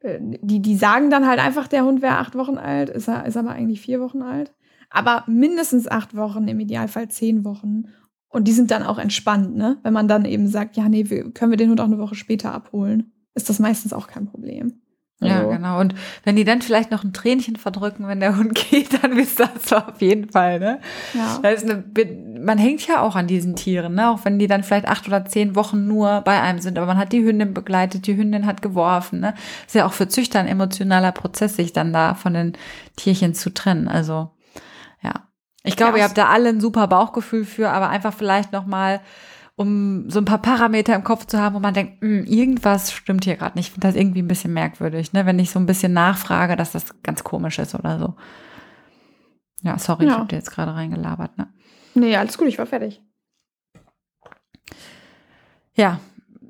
äh, die, die sagen dann halt einfach, der Hund wäre acht Wochen alt, ist er, ist aber eigentlich vier Wochen alt. Aber mindestens acht Wochen, im Idealfall zehn Wochen. Und die sind dann auch entspannt, ne? Wenn man dann eben sagt, ja, nee, wir, können wir den Hund auch eine Woche später abholen, ist das meistens auch kein Problem. Also, ja, genau. Und wenn die dann vielleicht noch ein Tränchen verdrücken, wenn der Hund geht, dann wisst ihr das auf jeden Fall, ne? Ja. Das ist eine, man hängt ja auch an diesen Tieren, ne? Auch wenn die dann vielleicht acht oder zehn Wochen nur bei einem sind. Aber man hat die Hündin begleitet, die Hündin hat geworfen, ne? Ist ja auch für Züchter ein emotionaler Prozess, sich dann da von den Tierchen zu trennen. Also, ja. Ich glaube, ja, ihr habt da alle ein super Bauchgefühl für, aber einfach vielleicht noch mal um so ein paar Parameter im Kopf zu haben, wo man denkt, hm, irgendwas stimmt hier gerade nicht. Ich finde das irgendwie ein bisschen merkwürdig, ne? wenn ich so ein bisschen nachfrage, dass das ganz komisch ist oder so. Ja, sorry, ja. ich habe dir jetzt gerade reingelabert. Ne? Nee, alles gut, ich war fertig. Ja,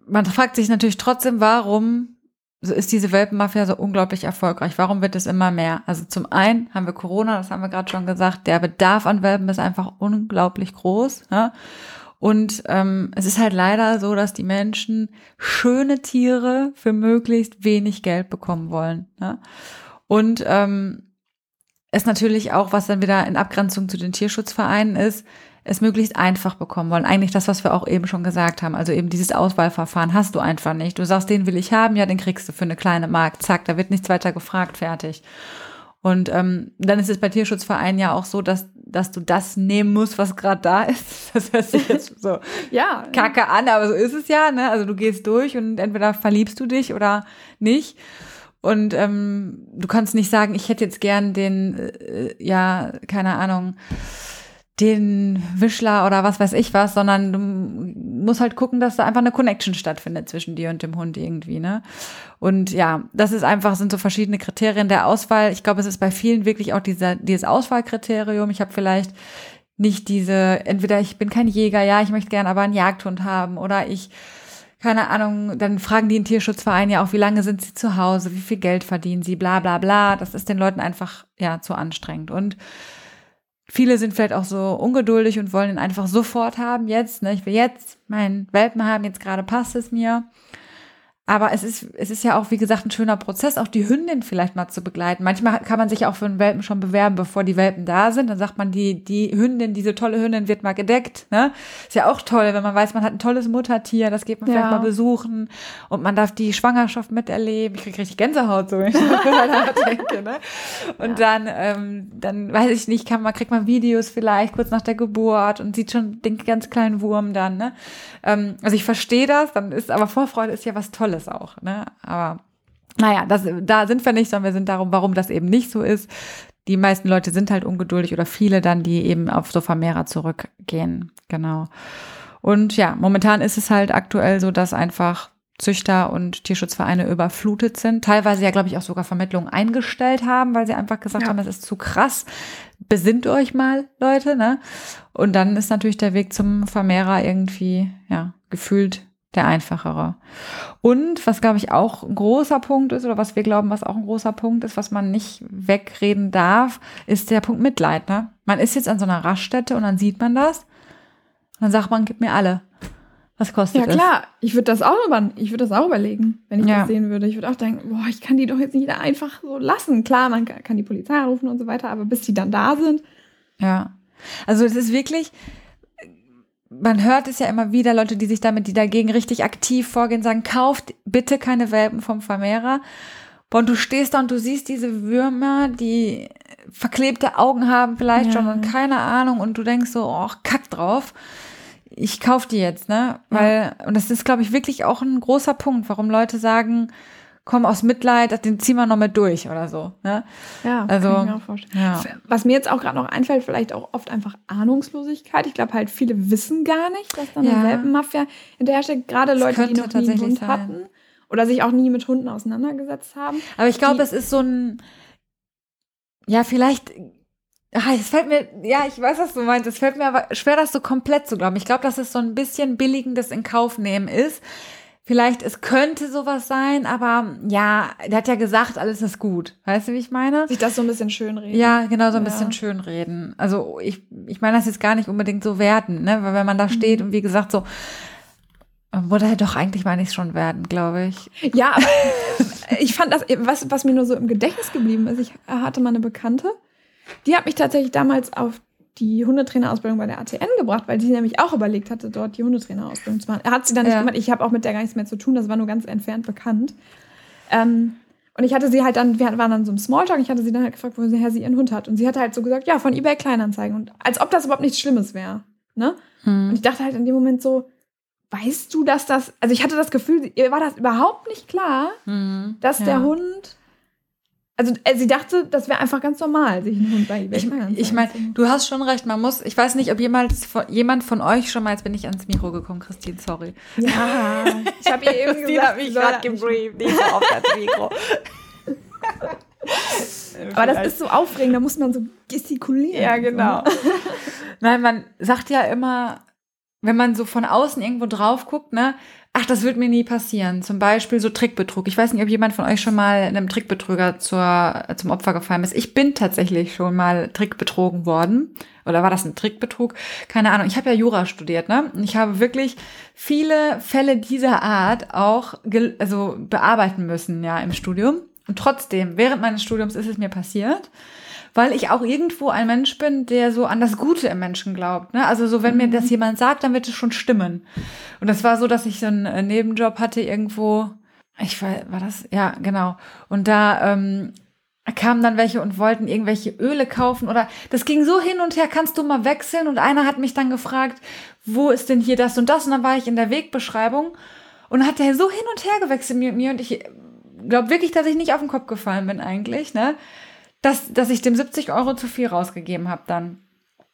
man fragt sich natürlich trotzdem, warum ist diese Welpenmafia so unglaublich erfolgreich? Warum wird es immer mehr? Also zum einen haben wir Corona, das haben wir gerade schon gesagt, der Bedarf an Welpen ist einfach unglaublich groß. Ja? Und ähm, es ist halt leider so, dass die Menschen schöne Tiere für möglichst wenig Geld bekommen wollen. Ja? Und ähm, es natürlich auch, was dann wieder in Abgrenzung zu den Tierschutzvereinen ist, es möglichst einfach bekommen wollen. Eigentlich das, was wir auch eben schon gesagt haben. Also eben dieses Auswahlverfahren hast du einfach nicht. Du sagst, den will ich haben, ja, den kriegst du für eine kleine Mark. Zack, da wird nichts weiter gefragt, fertig. Und ähm, dann ist es bei Tierschutzvereinen ja auch so, dass, dass du das nehmen musst, was gerade da ist. Das hört sich jetzt so ja, kacke an, aber so ist es ja. Ne? Also du gehst durch und entweder verliebst du dich oder nicht. Und ähm, du kannst nicht sagen, ich hätte jetzt gern den, äh, ja, keine Ahnung, den Wischler oder was weiß ich was, sondern du musst halt gucken, dass da einfach eine Connection stattfindet zwischen dir und dem Hund irgendwie, ne? Und ja, das ist einfach, sind so verschiedene Kriterien der Auswahl. Ich glaube, es ist bei vielen wirklich auch dieser, dieses Auswahlkriterium. Ich habe vielleicht nicht diese, entweder ich bin kein Jäger, ja, ich möchte gerne aber einen Jagdhund haben oder ich keine Ahnung, dann fragen die in Tierschutzverein ja auch, wie lange sind sie zu Hause, wie viel Geld verdienen sie, bla bla bla. Das ist den Leuten einfach ja zu anstrengend. Und viele sind vielleicht auch so ungeduldig und wollen ihn einfach sofort haben, jetzt, ne? Ich will jetzt meinen Welpen haben, jetzt gerade passt es mir. Aber es ist, es ist ja auch, wie gesagt, ein schöner Prozess, auch die Hündin vielleicht mal zu begleiten. Manchmal kann man sich auch für einen Welpen schon bewerben, bevor die Welpen da sind. Dann sagt man, die, die Hündin, diese tolle Hündin wird mal gedeckt. Ne? Ist ja auch toll, wenn man weiß, man hat ein tolles Muttertier, das geht man ja. vielleicht mal besuchen und man darf die Schwangerschaft miterleben. Ich kriege richtig Gänsehaut so, wenn ich daran denke. Ne? Und ja. dann, ähm, dann weiß ich nicht, kann man, kriegt man Videos vielleicht kurz nach der Geburt und sieht schon den ganz kleinen Wurm dann. Ne? Ähm, also ich verstehe das, dann ist aber Vorfreude ist ja was Tolles Tolles auch, ne? Aber naja, das, da sind wir nicht, sondern wir sind darum, warum das eben nicht so ist. Die meisten Leute sind halt ungeduldig oder viele dann, die eben auf so Vermehrer zurückgehen. Genau. Und ja, momentan ist es halt aktuell so, dass einfach Züchter und Tierschutzvereine überflutet sind. Teilweise ja, glaube ich, auch sogar Vermittlungen eingestellt haben, weil sie einfach gesagt ja. haben, das ist zu krass. Besinnt euch mal, Leute, ne? Und dann ist natürlich der Weg zum Vermehrer irgendwie, ja, gefühlt der einfachere. Und was, glaube ich, auch ein großer Punkt ist, oder was wir glauben, was auch ein großer Punkt ist, was man nicht wegreden darf, ist der Punkt Mitleid. Ne? Man ist jetzt an so einer Raststätte und dann sieht man das. Und dann sagt man, gib mir alle. Was kostet es? Ja, klar. Ich würde das auch über, ich würde das auch überlegen, wenn ich ja. das sehen würde. Ich würde auch denken, boah, ich kann die doch jetzt nicht einfach so lassen. Klar, man kann die Polizei rufen und so weiter, aber bis die dann da sind. Ja. Also es ist wirklich, man hört es ja immer wieder, Leute, die sich damit, die dagegen richtig aktiv vorgehen, sagen, kauft bitte keine Welpen vom Vermehrer. Und du stehst da und du siehst diese Würmer, die verklebte Augen haben vielleicht ja. schon und keine Ahnung und du denkst so, oh, kack drauf. Ich kauf die jetzt, ne? Weil, ja. und das ist, glaube ich, wirklich auch ein großer Punkt, warum Leute sagen, komm aus Mitleid, den ziehen wir noch mit durch oder so. Ne? Ja, also, kann ich mir auch vorstellen. Ja. Was mir jetzt auch gerade noch einfällt, vielleicht auch oft einfach Ahnungslosigkeit. Ich glaube halt, viele wissen gar nicht, dass da eine ja. Welpenmafia hinterhersteckt. Gerade Leute, die noch nie einen Hund sein. hatten oder sich auch nie mit Hunden auseinandergesetzt haben. Aber ich glaube, es ist so ein, ja, vielleicht Ach, es fällt mir, ja, ich weiß, was du meinst. Es fällt mir aber schwer, das so komplett zu glauben. Ich glaube, dass es so ein bisschen billigendes in Kauf nehmen ist, vielleicht, es könnte sowas sein, aber ja, der hat ja gesagt, alles ist gut. Weißt du, wie ich meine? Sich das so ein bisschen schönreden. Ja, genau, so ein ja. bisschen schönreden. Also ich, ich meine das jetzt gar nicht unbedingt so werden, ne? Weil wenn man da steht mhm. und wie gesagt so, wurde er doch eigentlich mal nicht schon werden, glaube ich. Ja, aber ich fand das, was, was mir nur so im Gedächtnis geblieben ist, ich hatte mal eine Bekannte, die hat mich tatsächlich damals auf die Hundetrainerausbildung bei der ATN gebracht, weil sie nämlich auch überlegt hatte, dort die Hundetrainerausbildung zu machen. Er hat sie dann nicht ja. gemacht. Ich habe auch mit der gar nichts mehr zu tun. Das war nur ganz entfernt bekannt. Ähm, und ich hatte sie halt dann, wir waren dann so im Smalltalk, ich hatte sie dann halt gefragt, woher sie ihren Hund hat. Und sie hatte halt so gesagt, ja, von eBay Kleinanzeigen. Und als ob das überhaupt nichts Schlimmes wäre. Ne? Hm. Und ich dachte halt in dem Moment so, weißt du, dass das, also ich hatte das Gefühl, ihr war das überhaupt nicht klar, hm. dass ja. der Hund also äh, sie dachte, das wäre einfach ganz normal, sich einen Hund bei eBay Ich, ich meine, du hast schon recht, man muss, ich weiß nicht, ob jemals von, jemand von euch schon mal, jetzt bin ich ans Mikro gekommen, Christine, sorry. Ja, ich habe ihr eben Christine gesagt, hat mich gerade gebrieft, nicht so auf das Mikro. Aber das ist so aufregend, da muss man so gestikulieren. Ja, genau. Nein, man sagt ja immer, wenn man so von außen irgendwo drauf guckt, ne, ach, das wird mir nie passieren. Zum Beispiel so Trickbetrug. Ich weiß nicht, ob jemand von euch schon mal einem Trickbetrüger zur, zum Opfer gefallen ist. Ich bin tatsächlich schon mal trickbetrogen worden. Oder war das ein Trickbetrug? Keine Ahnung. Ich habe ja Jura studiert, ne? Und ich habe wirklich viele Fälle dieser Art auch also bearbeiten müssen, ja, im Studium. Und trotzdem, während meines Studiums ist es mir passiert weil ich auch irgendwo ein Mensch bin, der so an das Gute im Menschen glaubt. Ne? Also so, wenn mir das mhm. jemand sagt, dann wird es schon stimmen. Und das war so, dass ich so einen äh, Nebenjob hatte irgendwo. Ich war, war das? Ja, genau. Und da ähm, kamen dann welche und wollten irgendwelche Öle kaufen oder das ging so hin und her, kannst du mal wechseln? Und einer hat mich dann gefragt, wo ist denn hier das und das? Und dann war ich in der Wegbeschreibung und hat der so hin und her gewechselt mit mir und ich glaube wirklich, dass ich nicht auf den Kopf gefallen bin eigentlich, ne? Dass, dass ich dem 70 Euro zu viel rausgegeben habe dann.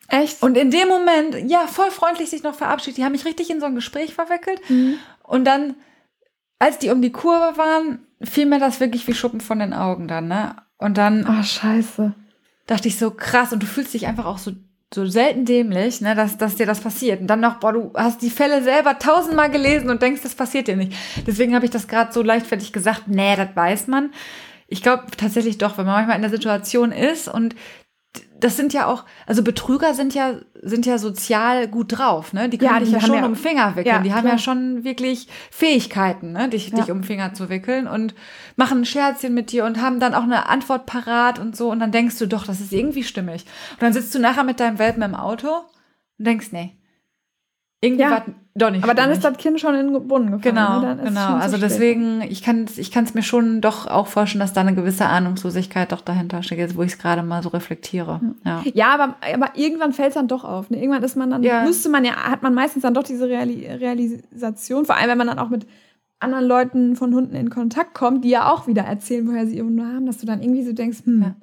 Echt? Und in dem Moment, ja, voll freundlich sich noch verabschiedet. Die haben mich richtig in so ein Gespräch verwickelt. Mhm. Und dann, als die um die Kurve waren, fiel mir das wirklich wie Schuppen von den Augen dann, ne? Und dann Oh, scheiße. dachte ich so krass und du fühlst dich einfach auch so so selten dämlich, ne, dass, dass dir das passiert. Und dann noch, boah, du hast die Fälle selber tausendmal gelesen und denkst, das passiert dir nicht. Deswegen habe ich das gerade so leichtfertig gesagt, nee, das weiß man. Ich glaube tatsächlich doch, wenn man manchmal in der Situation ist und das sind ja auch, also Betrüger sind ja, sind ja sozial gut drauf, ne? Die können Ja, dich die ja haben schon ja- um Finger wickeln. Ja, die haben klar. ja schon wirklich Fähigkeiten, ne? Dich, Ja. dich um Finger zu wickeln und machen ein Scherzchen mit dir und haben dann auch eine Antwort parat und so. Und dann denkst du doch, das ist irgendwie stimmig. Und dann sitzt du nachher mit deinem Welpen im Auto und denkst, nee, irgendwie Ja. war doch nicht Aber dann ist das Kind schon in den Brunnen gefallen. Genau, ne? Genau. zu Also spät. deswegen, ich kann es ich kann's mir schon doch auch vorstellen, dass da eine gewisse Ahnungslosigkeit doch dahinter steckt, jetzt wo ich es gerade mal so reflektiere. Ja. Ja, aber, aber irgendwann fällt es dann doch auf. Ne? Irgendwann ist man dann, Ja. müsste man ja, hat man meistens dann doch diese Reali Realisation, vor allem wenn man dann auch mit anderen Leuten von Hunden in Kontakt kommt, die ja auch wieder erzählen, woher sie ihre Hunde haben, dass du dann irgendwie so denkst, hm, Ja.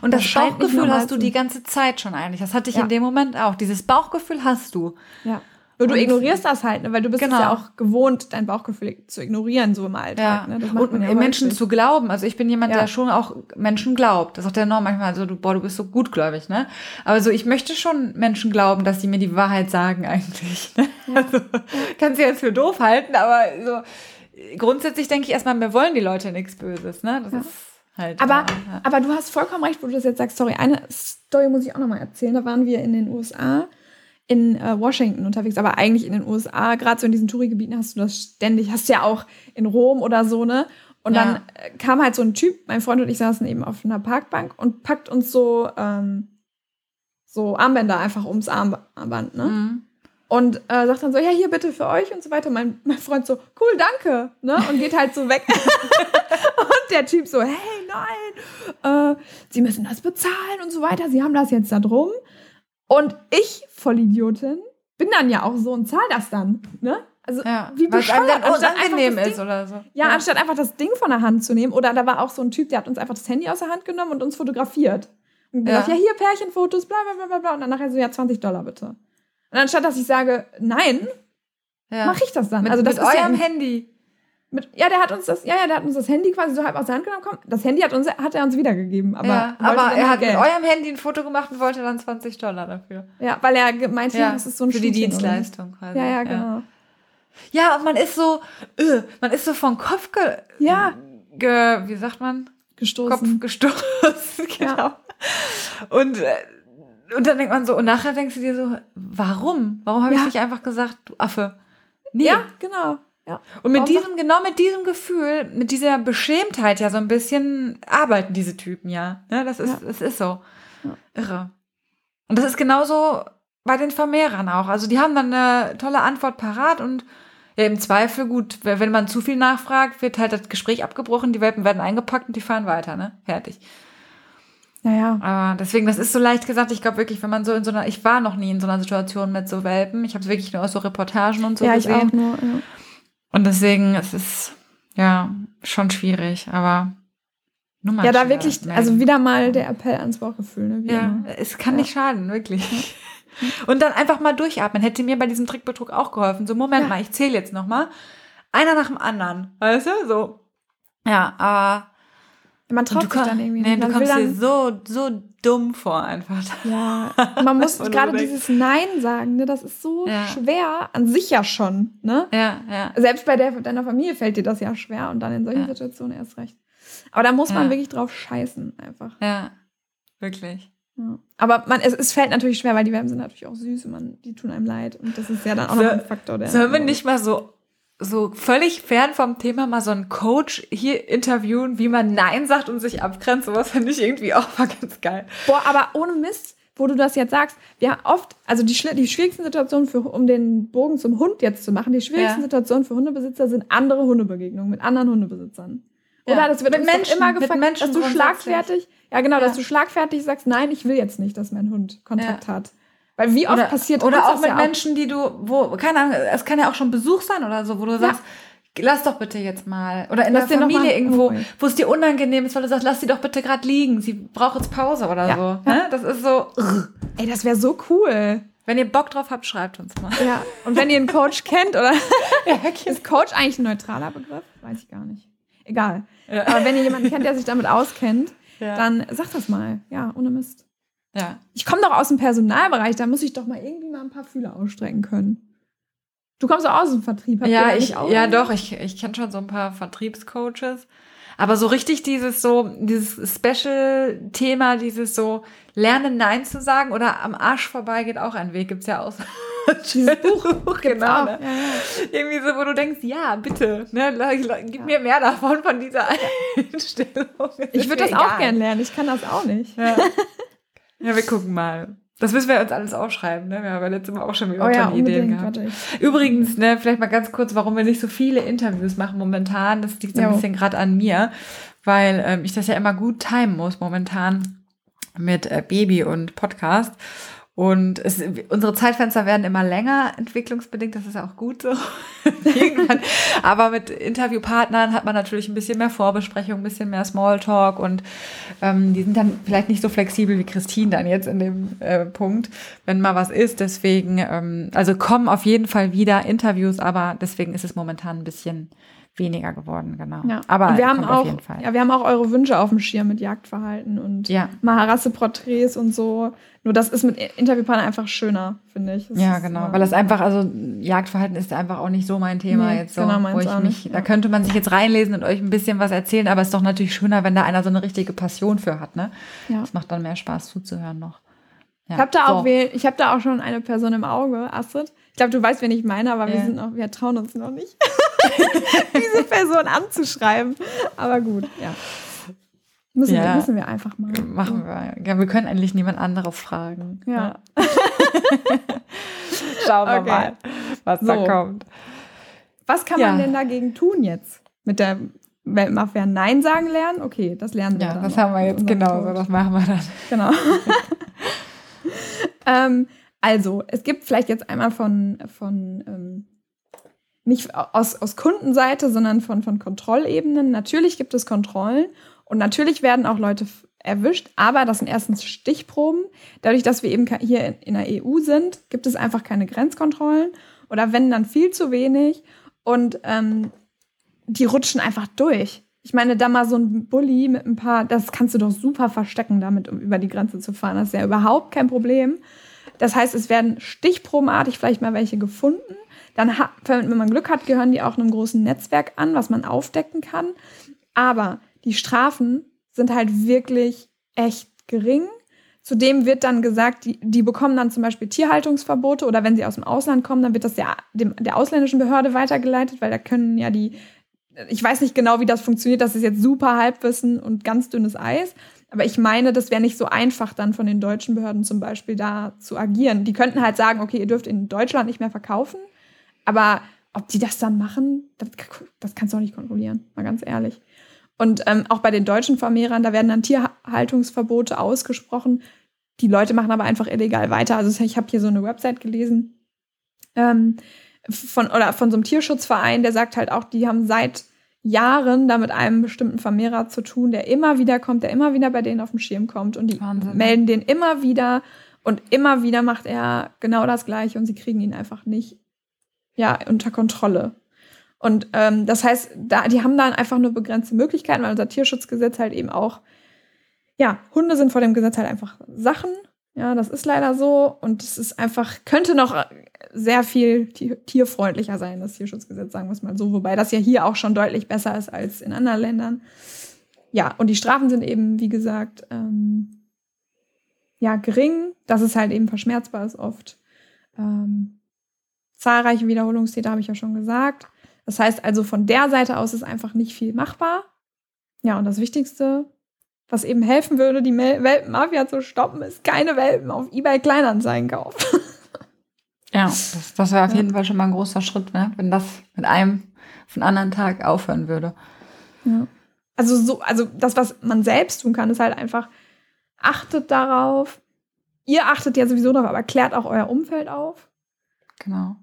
Und das, Das Bauchgefühl hast du die ganze Zeit schon eigentlich. Das hatte ich Ja. in dem Moment auch. Dieses Bauchgefühl hast du. ja. Nur du ignorierst das halt, ne? weil du bist Genau. es ja auch gewohnt, dein Bauchgefühl zu ignorieren, so im Alltag. Ne? Das macht und ja Menschen häufig. zu glauben. Also ich bin jemand, Ja. der schon auch Menschen glaubt. Das sagt der Norm manchmal so, du, boah, du bist so gutgläubig, ne? Aber so, ich möchte schon Menschen glauben, dass sie mir die Wahrheit sagen eigentlich. Ne? Also, kannst du jetzt für doof halten, aber so grundsätzlich denke ich erstmal, mir wollen die Leute nichts Böses, ne? Das Ja. ist halt. Aber, ja, ja. aber du hast vollkommen recht, wo du das jetzt sagst. Sorry, eine Story muss ich auch nochmal erzählen. Da waren wir in den USA, in äh, Washington unterwegs, aber eigentlich in den USA. Gerade so in diesen Tourigebieten hast du das ständig. Hast ja auch in Rom oder so, ne? Und Ja. dann äh, kam halt so ein Typ, mein Freund und ich saßen eben auf einer Parkbank und packt uns so, ähm, so Armbänder einfach ums Armband, ne? Mhm. Und äh, sagt dann so, ja, hier bitte für euch und so weiter. Mein, mein Freund so, cool, danke. Ne? Und geht halt so weg. und der Typ so, hey, nein, äh, Sie müssen das bezahlen und so weiter. Sie haben das jetzt da drum. Und ich, Vollidiotin, bin dann ja auch so und zahl das dann. Ne? Also Ja, wie bescheuert, unangenehm das ist Ding, oder so. ja, anstatt einfach das Ding von der Hand zu nehmen. Oder da war auch so ein Typ, der hat uns einfach das Handy aus der Hand genommen und uns fotografiert. Und gesagt, Ja. ja, hier Pärchenfotos, bla bla bla bla. Und dann nachher so, ja, 20 Dollar bitte. Und anstatt, dass ich sage, nein, ja. mache ich das dann. Mit, also das mit ist ja eurem ein- Handy. Mit, ja, der hat uns das, ja, ja, der hat uns das Handy quasi so halb aus der Hand genommen. Komm, das Handy hat, uns, hat er uns wiedergegeben. Aber, ja, aber er hat mit Geld. eurem Handy ein Foto gemacht und wollte dann 20 Dollar dafür. Ja, weil er gemeint hat, das ist so ein für die. Dienstleistung quasi. Ja, ja, genau. Ja, und man ist so, äh, man ist so vom Kopf ge, Ja, ge wie sagt man? gestoßen. Kopf gestoßen, genau. Und, äh, und dann denkt man so, und nachher denkst du dir so, warum? Warum habe Ja. ich nicht einfach gesagt, du Affe? Nee. Ja, genau. Ja. Und mit Warum diesem, genau mit diesem Gefühl, mit dieser Beschämtheit ja so ein bisschen arbeiten diese Typen ja. Ne, das ist, Ja. es ist so. Ja. Irre. Und das ist genauso bei den Vermehrern auch. Also die haben dann eine tolle Antwort parat und ja, im Zweifel, gut, wenn man zu viel nachfragt, wird halt das Gespräch abgebrochen, die Welpen werden eingepackt und die fahren weiter, ne? Fertig. Naja. Aber deswegen, das ist so leicht gesagt. Ich glaube wirklich, wenn man so in so einer, ich war noch nie in so einer Situation mit so Welpen. Ich habe es wirklich nur aus so Reportagen und so ja, ich gesehen. auch nur. Ja. Und deswegen, es ist ja schon schwierig, aber nur mal Ja, da wirklich, melden. also wieder mal der Appell ans Bauchgefühl, ne? Ja, immer. es kann Ja. nicht schaden, wirklich. Und dann einfach mal durchatmen. Hätte mir bei diesem Trickbetrug auch geholfen. So, Moment Ja. mal, ich zähle jetzt noch mal. Einer nach dem anderen. Weißt du? So. Ja, aber Man traut du, sich dann irgendwie nee, nicht. du Man will kommst dir so, so dumm vor einfach. ja, man muss gerade dieses Nein sagen, ne? Das ist so Ja. schwer, an sich ja schon, ne? Ja, ja. Selbst bei der, deiner Familie fällt dir das ja schwer und dann in solchen Ja. Situationen erst recht. Aber da muss man Ja. wirklich drauf scheißen, einfach. Ja, wirklich. Ja. Aber man, es, es fällt natürlich schwer, weil die Welpen sind natürlich auch süß und man, die tun einem leid. Und das ist ja dann auch So- noch ein Faktor, der. Sollen wir nicht mal so, so völlig fern vom Thema mal so einen Coach hier interviewen, wie man Nein sagt und sich abgrenzt? Sowas finde ich irgendwie auch mal ganz geil. Boah, aber ohne Mist, wo du das jetzt sagst, wir haben oft, also die, die schwierigsten Situationen, für, um den Bogen zum Hund jetzt zu machen, die schwierigsten Ja. Situationen für Hundebesitzer sind andere Hundebegegnungen mit anderen Hundebesitzern. Oder Ja. das wird Mit Menschen, immer mit gefragt, Menschen dass du schlagfertig, ja genau, dass Ja. du schlagfertig sagst, nein, ich will jetzt nicht, dass mein Hund Kontakt hat. Weil wie oft Oder, passiert oder auch mit ja Menschen, die du, wo, keine Ahnung, es kann ja auch schon Besuch sein oder so, wo du sagst, lass doch bitte jetzt mal. Oder in Lass der Familie irgendwo, ruhig. wo es dir unangenehm ist, weil du sagst, lass sie doch bitte gerade liegen. Sie braucht jetzt Pause oder Ja, so. Ne? Das ist so. Ey, das wäre so cool. Wenn ihr Bock drauf habt, schreibt uns mal. Ja. Und wenn ihr einen Coach kennt, oder ist Coach eigentlich ein neutraler Begriff? Weiß ich gar nicht. Egal. Aber wenn ihr jemanden kennt, der sich damit auskennt, dann sagt das mal. Ja, ohne Mist. Ja. Ich komme doch aus dem Personalbereich, da muss ich doch mal irgendwie mal ein paar Fühler ausstrecken können. Du kommst doch aus dem Vertrieb. habt Ja, ich, auch ja doch, ich, ich kenne schon so ein paar Vertriebscoaches. Aber so richtig dieses so, dieses Special-Thema, dieses so Lernen Nein zu sagen oder am Arsch vorbei geht auch ein Weg, gibt's ja auch. Dieses Buch genau. auch. Ne? Ja, ja. Irgendwie so, wo du denkst, ja, bitte, ne, gib mir mehr davon, von dieser Einstellung. Ich würde das auch gern lernen. Ich kann das auch nicht. Ja. wir gucken mal. Das müssen wir uns alles aufschreiben, ne? Wir haben ja letztes Mal auch schon wieder Oh ja, Ideen gehabt. Übrigens, ne, vielleicht mal ganz kurz, warum wir nicht so viele Interviews machen momentan. Das liegt so ein Jo. bisschen gerade an mir, weil ähm, ich das ja immer gut timen muss momentan mit äh, Baby und Podcast. Und es, unsere Zeitfenster werden immer länger, entwicklungsbedingt, das ist ja auch gut so. Aber mit Interviewpartnern hat man natürlich ein bisschen mehr Vorbesprechung, ein bisschen mehr Smalltalk und ähm, die sind dann vielleicht nicht so flexibel wie Christine dann jetzt in dem äh, Punkt, wenn mal was ist. Deswegen, ähm, also kommen auf jeden Fall wieder Interviews, aber deswegen ist es momentan ein bisschen weniger geworden, genau. Ja. Aber und wir haben auch, auf jeden Fall. ja, wir haben auch eure Wünsche auf dem Schirm mit Jagdverhalten und Ja. Maharasse-Porträts und so. Nur das ist mit Interviewpartnern einfach schöner, finde ich. Das Ja, genau. Weil das einfach, also Jagdverhalten ist einfach auch nicht so mein Thema Nee, jetzt so, genau, wo ich mich, nicht, da ja. könnte man sich jetzt reinlesen und euch ein bisschen was erzählen, aber es ist doch natürlich schöner, wenn da einer so eine richtige Passion für hat, ne? Ja. Das macht dann mehr Spaß zuzuhören noch. Ja. Ich habe da, So. auch ich hab da auch schon eine Person im Auge, Astrid. Ich glaube, du weißt, wen ich meine, aber wir, Ja. sind noch, wir trauen uns noch nicht, diese Person anzuschreiben. Aber gut, ja. Müssen, wir, Ja. müssen wir einfach mal. Machen wir. Ja, wir können endlich niemand anderes fragen. Ja. Schauen wir Okay. mal, was da So. kommt. Was kann Ja. man denn dagegen tun jetzt? Mit der Weltmafia Nein sagen lernen? Okay, das lernen wir Ja, dann das haben wir jetzt genau so. Das machen wir dann. Genau. ähm, also, es gibt vielleicht jetzt einmal von, von ähm, nicht aus, aus Kundenseite, sondern von, von Kontrollebenen. Natürlich gibt es Kontrollen und natürlich werden auch Leute erwischt, aber das sind erstens Stichproben. Dadurch, dass wir eben hier in, in der EU sind, gibt es einfach keine Grenzkontrollen oder wenn dann viel zu wenig und ähm, die rutschen einfach durch. Ich meine, da mal so ein Bulli mit ein paar, das kannst du doch super verstecken, damit um über die Grenze zu fahren. Das ist ja überhaupt kein Problem. Das heißt, es werden stichprobenartig vielleicht mal welche gefunden. Dann, wenn man Glück hat, gehören die auch einem großen Netzwerk an, was man aufdecken kann. Aber die Strafen sind halt wirklich echt gering. Zudem wird dann gesagt, die, die bekommen dann zum Beispiel Tierhaltungsverbote oder wenn sie aus dem Ausland kommen, dann wird das der, dem, der ausländischen Behörde weitergeleitet, weil da können ja die, ich weiß nicht genau, wie das funktioniert, das ist jetzt super Halbwissen und ganz dünnes Eis. Aber ich meine, das wäre nicht so einfach dann von den deutschen Behörden zum Beispiel da zu agieren. Die könnten halt sagen, okay, ihr dürft in Deutschland nicht mehr verkaufen. Aber ob die das dann machen, das, das kannst du auch nicht kontrollieren, mal ganz ehrlich. Und ähm, auch bei den deutschen Vermehrern, da werden dann Tierhaltungsverbote ausgesprochen. Die Leute machen aber einfach illegal weiter. Also ich habe hier so eine Website gelesen ähm, von, oder von so einem Tierschutzverein, der sagt halt auch, die haben seit Jahren da mit einem bestimmten Vermehrer zu tun, der immer wieder kommt, der immer wieder bei denen auf den Schirm kommt und die Wahnsinn. melden den immer wieder und immer wieder macht er genau das Gleiche und sie kriegen ihn einfach nicht ja unter Kontrolle. Und ähm, das heißt, da, die haben dann einfach nur begrenzte Möglichkeiten, weil unser Tierschutzgesetz halt eben auch, ja, Hunde sind vor dem Gesetz halt einfach Sachen. Ja, das ist leider so. Und es ist einfach, könnte noch sehr viel tier tierfreundlicher sein, das Tierschutzgesetz, sagen wir es mal so. Wobei das ja hier auch schon deutlich besser ist als in anderen Ländern. Ja, und die Strafen sind eben, wie gesagt, ähm, ja, gering, dass es halt eben verschmerzbar ist oft. Ähm, zahlreiche Wiederholungstäter habe ich ja schon gesagt. Das heißt also, von der Seite aus ist einfach nicht viel machbar. Ja, und das Wichtigste, was eben helfen würde, die Welpenmafia zu stoppen, ist keine Welpen auf eBay Kleinanzeigen kaufen. Ja, das, das wäre auf Ja. jeden Fall schon mal ein großer Schritt, ne? wenn das mit einem von anderen Tag aufhören würde. Ja. Also so, also das, was man selbst tun kann, ist halt einfach, achtet darauf. Ihr achtet ja sowieso darauf, aber klärt auch euer Umfeld auf. Genau.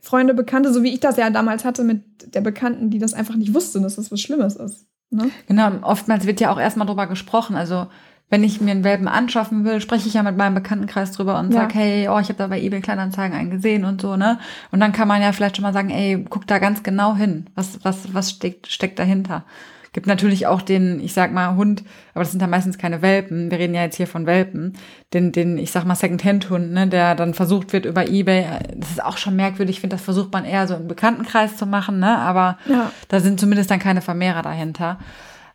Freunde, Bekannte, so wie ich das ja damals hatte mit der Bekannten, die das einfach nicht wusste, dass das was Schlimmes ist. Ne? Genau, oftmals wird ja auch erstmal drüber gesprochen. Also wenn ich mir einen Welpen anschaffen will, spreche ich ja mit meinem Bekanntenkreis drüber und ja. sage, hey, oh, ich habe da bei eBay Kleinanzeigen einen gesehen und so, ne? Und dann kann man ja vielleicht schon mal sagen, ey, guck da ganz genau hin. Was, was, was steckt, steckt dahinter? Gibt natürlich auch den, ich sag mal, Hund, aber das sind ja meistens keine Welpen. Wir reden ja jetzt hier von Welpen. Den, den, ich sag mal, Second-Hand-Hund, ne, der dann versucht wird über Ebay. Das ist auch schon merkwürdig. Ich finde, das versucht man eher so im Bekanntenkreis zu machen, ne? Aber ja. da sind zumindest dann keine Vermehrer dahinter.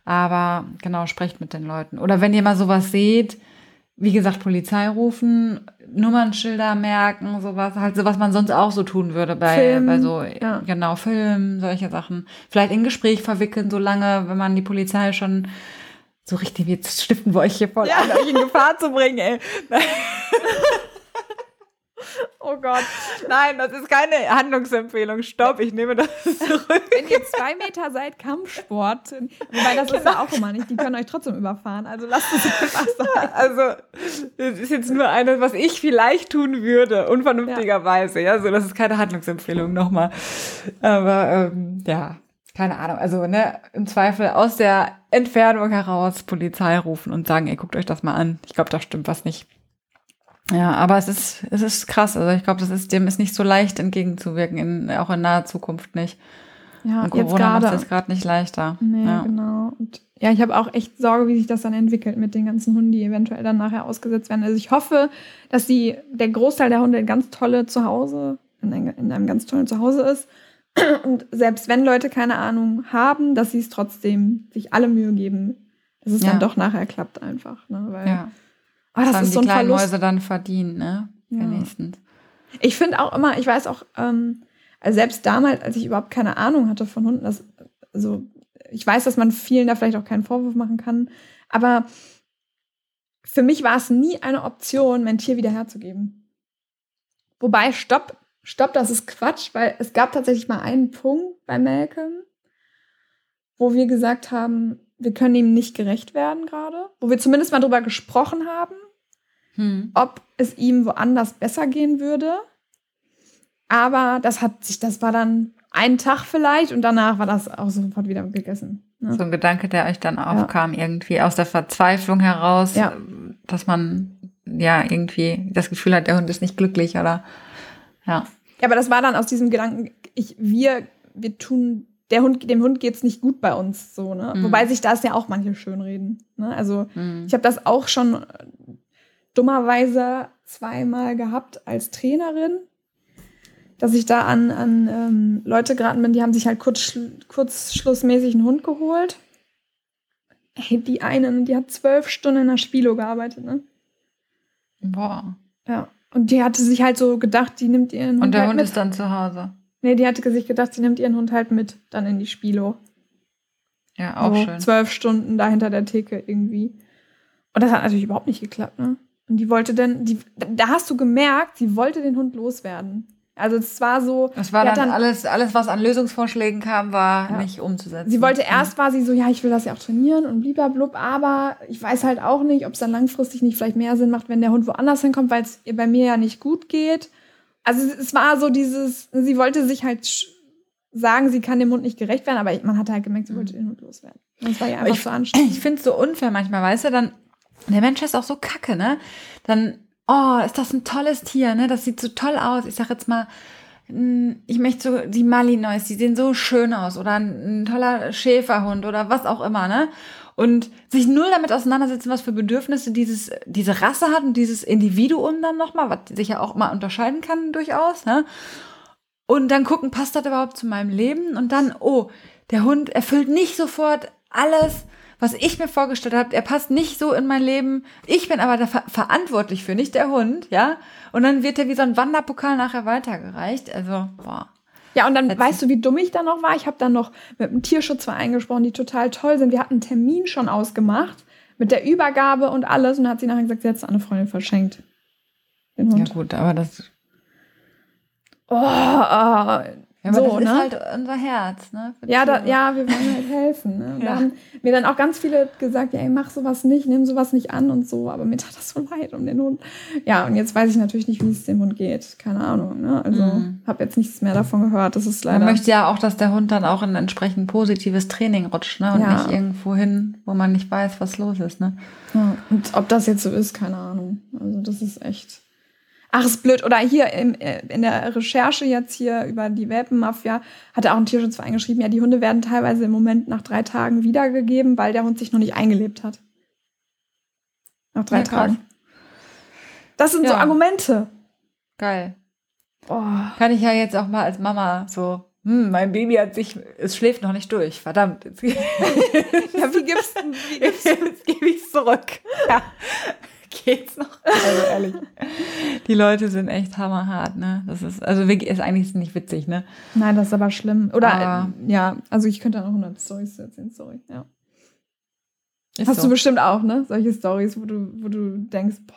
Aber genau, sprecht mit den Leuten. Oder wenn ihr mal sowas seht, wie gesagt, Polizei rufen, Nummernschilder merken, sowas, halt so, was man sonst auch so tun würde bei, Film, bei so, ja. genau, Filmen, solche Sachen. Vielleicht in Gespräch verwickeln, so lange, wenn man die Polizei schon so richtig, jetzt stiften wir euch hier voll ja. an, euch in Gefahr zu bringen, ey. Oh Gott. Nein, das ist keine Handlungsempfehlung. Stopp, ich nehme das zurück. Wenn ihr zwei Meter seid, Kampfsport. Wobei das ist ja auch immer nicht. Die können euch trotzdem überfahren. Also lasst es einfach sein. Also, das ist jetzt nur eine, was ich vielleicht tun würde, unvernünftigerweise. Ja, so, das ist keine Handlungsempfehlung nochmal. Aber, ähm, ja, keine Ahnung. Also, ne, im Zweifel aus der Entfernung heraus Polizei rufen und sagen, ey, guckt euch das mal an. Ich glaube, da stimmt was nicht. Ja, aber es ist, es ist krass. Also ich glaube, das ist, dem ist nicht so leicht entgegenzuwirken, in, auch in naher Zukunft nicht. Ja, Und Corona macht es gerade nicht leichter. Nee, ja. genau. Und ja, ich habe auch echt Sorge, wie sich das dann entwickelt mit den ganzen Hunden, die eventuell dann nachher ausgesetzt werden. Also ich hoffe, dass die, der Großteil der Hunde ganz tolle Zuhause, in, ein, in einem ganz tollen Zuhause ist. Und selbst wenn Leute keine Ahnung haben, dass sie es trotzdem sich alle Mühe geben, dass es ja. dann doch nachher klappt einfach. Ne? Weil ja Oh, das, das haben ist so die kleinen Verlust. Mäuse dann verdient, ne? Ja. Wenigstens. Ich finde auch immer, ich weiß auch, ähm, also selbst damals, als ich überhaupt keine Ahnung hatte von Hunden, das, also ich weiß, dass man vielen da vielleicht auch keinen Vorwurf machen kann, aber für mich war es nie eine Option, mein Tier wieder herzugeben. Wobei, stopp, stopp, das ist Quatsch, weil es gab tatsächlich mal einen Punkt bei Malcolm, wo wir gesagt haben, wir können ihm nicht gerecht werden gerade, wo wir zumindest mal drüber gesprochen haben, hm. ob es ihm woanders besser gehen würde. Aber das hat sich, das war dann ein Tag vielleicht und danach war das auch sofort wieder gegessen. Ne? So ein Gedanke, der euch dann aufkam, ja. irgendwie aus der Verzweiflung heraus, ja. dass man ja irgendwie das Gefühl hat, der Hund ist nicht glücklich oder ja. Ja, aber das war dann aus diesem Gedanken, ich, wir, wir tun der Hund, dem Hund geht's nicht gut bei uns, so, ne? Mhm. Wobei sich das ja auch manche schönreden. Ne? Also mhm. ich habe das auch schon dummerweise zweimal gehabt als Trainerin, dass ich da an, an ähm, Leute geraten bin, die haben sich halt kurz, kurzschlussmäßig einen Hund geholt. Hey, die eine, die hat zwölf Stunden in der Spilo gearbeitet, ne? Boah. Ja. Und die hatte sich halt so gedacht, die nimmt ihren Hund. Und der halt Hund mit. ist dann zu Hause. Nee, die hatte sich gedacht, sie nimmt ihren Hund halt mit dann in die Spilo. Ja, auch so schön. Zwölf Stunden da hinter der Theke irgendwie. Und das hat natürlich überhaupt nicht geklappt, ne? Und die wollte dann, die, da hast du gemerkt, sie wollte den Hund loswerden. Also es war so. Es war dann, dann, alles, alles, was an Lösungsvorschlägen kam, war ja. nicht umzusetzen. Sie wollte erst war sie so, ja, ich will das ja auch trainieren und blub, aber ich weiß halt auch nicht, ob es dann langfristig nicht vielleicht mehr Sinn macht, wenn der Hund woanders hinkommt, weil es ihr bei mir ja nicht gut geht. Also es war so dieses, sie wollte sich halt sagen, sie kann dem Hund nicht gerecht werden, aber man hat halt gemerkt, sie wollte mhm. den Hund loswerden. Das war ja einfach ich, so anstrengend. Ich finde es so unfair manchmal, weißt du, dann, der Mensch ist auch so kacke, ne? Dann, oh, ist das ein tolles Tier, ne? Das sieht so toll aus. Ich sag jetzt mal, hm, ich möchte so, die Malinois, die sehen so schön aus oder ein, ein toller Schäferhund oder was auch immer, ne? und sich null damit auseinandersetzen, was für Bedürfnisse dieses, diese Rasse hat und dieses Individuum dann nochmal, was sich ja auch mal unterscheiden kann durchaus, ne? Und dann gucken, passt das überhaupt zu meinem Leben? Und dann, oh, der Hund erfüllt nicht sofort alles, was ich mir vorgestellt habe. Er passt nicht so in mein Leben. Ich bin aber da ver verantwortlich für, nicht der Hund, ja? Und dann wird er wie so ein Wanderpokal nachher weitergereicht. Also, boah. Ja, und dann Letzten. weißt du, wie dumm ich da noch war? Ich habe dann noch mit einem Tierschutzverein gesprochen, die total toll sind. Wir hatten einen Termin schon ausgemacht mit der Übergabe und alles. Und dann hat sie nachher gesagt, sie hat es an eine Freundin verschenkt. Ja gut, aber das... Oh, oh. Ja, aber So, das ist ne? halt unser Herz, ne? Ja, da, ja, wir wollen halt helfen. Ne? Und Da Ja. haben mir dann auch ganz viele gesagt, ja, ey, mach sowas nicht, nimm sowas nicht an und so. Aber mir tat das so leid um den Hund. Ja, und jetzt weiß ich natürlich nicht, wie es dem Hund geht. Keine Ahnung. Ne? Also Mhm. habe jetzt nichts mehr davon gehört. Das ist leider. Man möchte ja auch, dass der Hund dann auch in entsprechend positives Training rutscht, ne? Und Ja. nicht irgendwo hin, wo man nicht weiß, was los ist, ne? Ja, und ob das jetzt so ist, keine Ahnung. Also das ist echt. Ach, ist blöd. Oder hier im, äh, in der Recherche jetzt hier über die Welpenmafia hat auch ein Tierschutzverein geschrieben, ja, die Hunde werden teilweise im Moment nach drei Tagen wiedergegeben, weil der Hund sich noch nicht eingelebt hat. Nach drei Ja, krass. Tagen. Das sind so Ja. Argumente. Geil. Boah. Kann ich ja jetzt auch mal als Mama so, hm, mein Baby hat sich, es schläft noch nicht durch, verdammt. Ja, wie gibst du, wie gibst jetzt gebe ich zurück. Ja. Geht's noch? Also ehrlich. Die Leute sind echt hammerhart, ne? Das ist, also wirklich, ist eigentlich nicht witzig, ne? Nein, das ist aber schlimm. Oder, Aber- ja, also ich könnte da noch 100 Storys erzählen, sorry. Ja. Hast so. du bestimmt auch, ne? Solche Stories, wo du, wo du denkst, boah,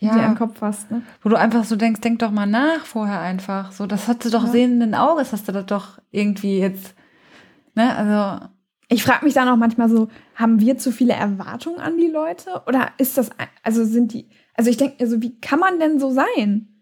die ja, am Kopf hast, ne? wo du einfach so denkst, denk doch mal nach vorher einfach. So, das hast du doch Ja. sehenden Auges, hast du das doch irgendwie jetzt, ne? Also, Ich frage mich dann auch manchmal so, haben wir zu viele Erwartungen an die Leute? Oder ist das, also sind die, also ich denke, also wie kann man denn so sein?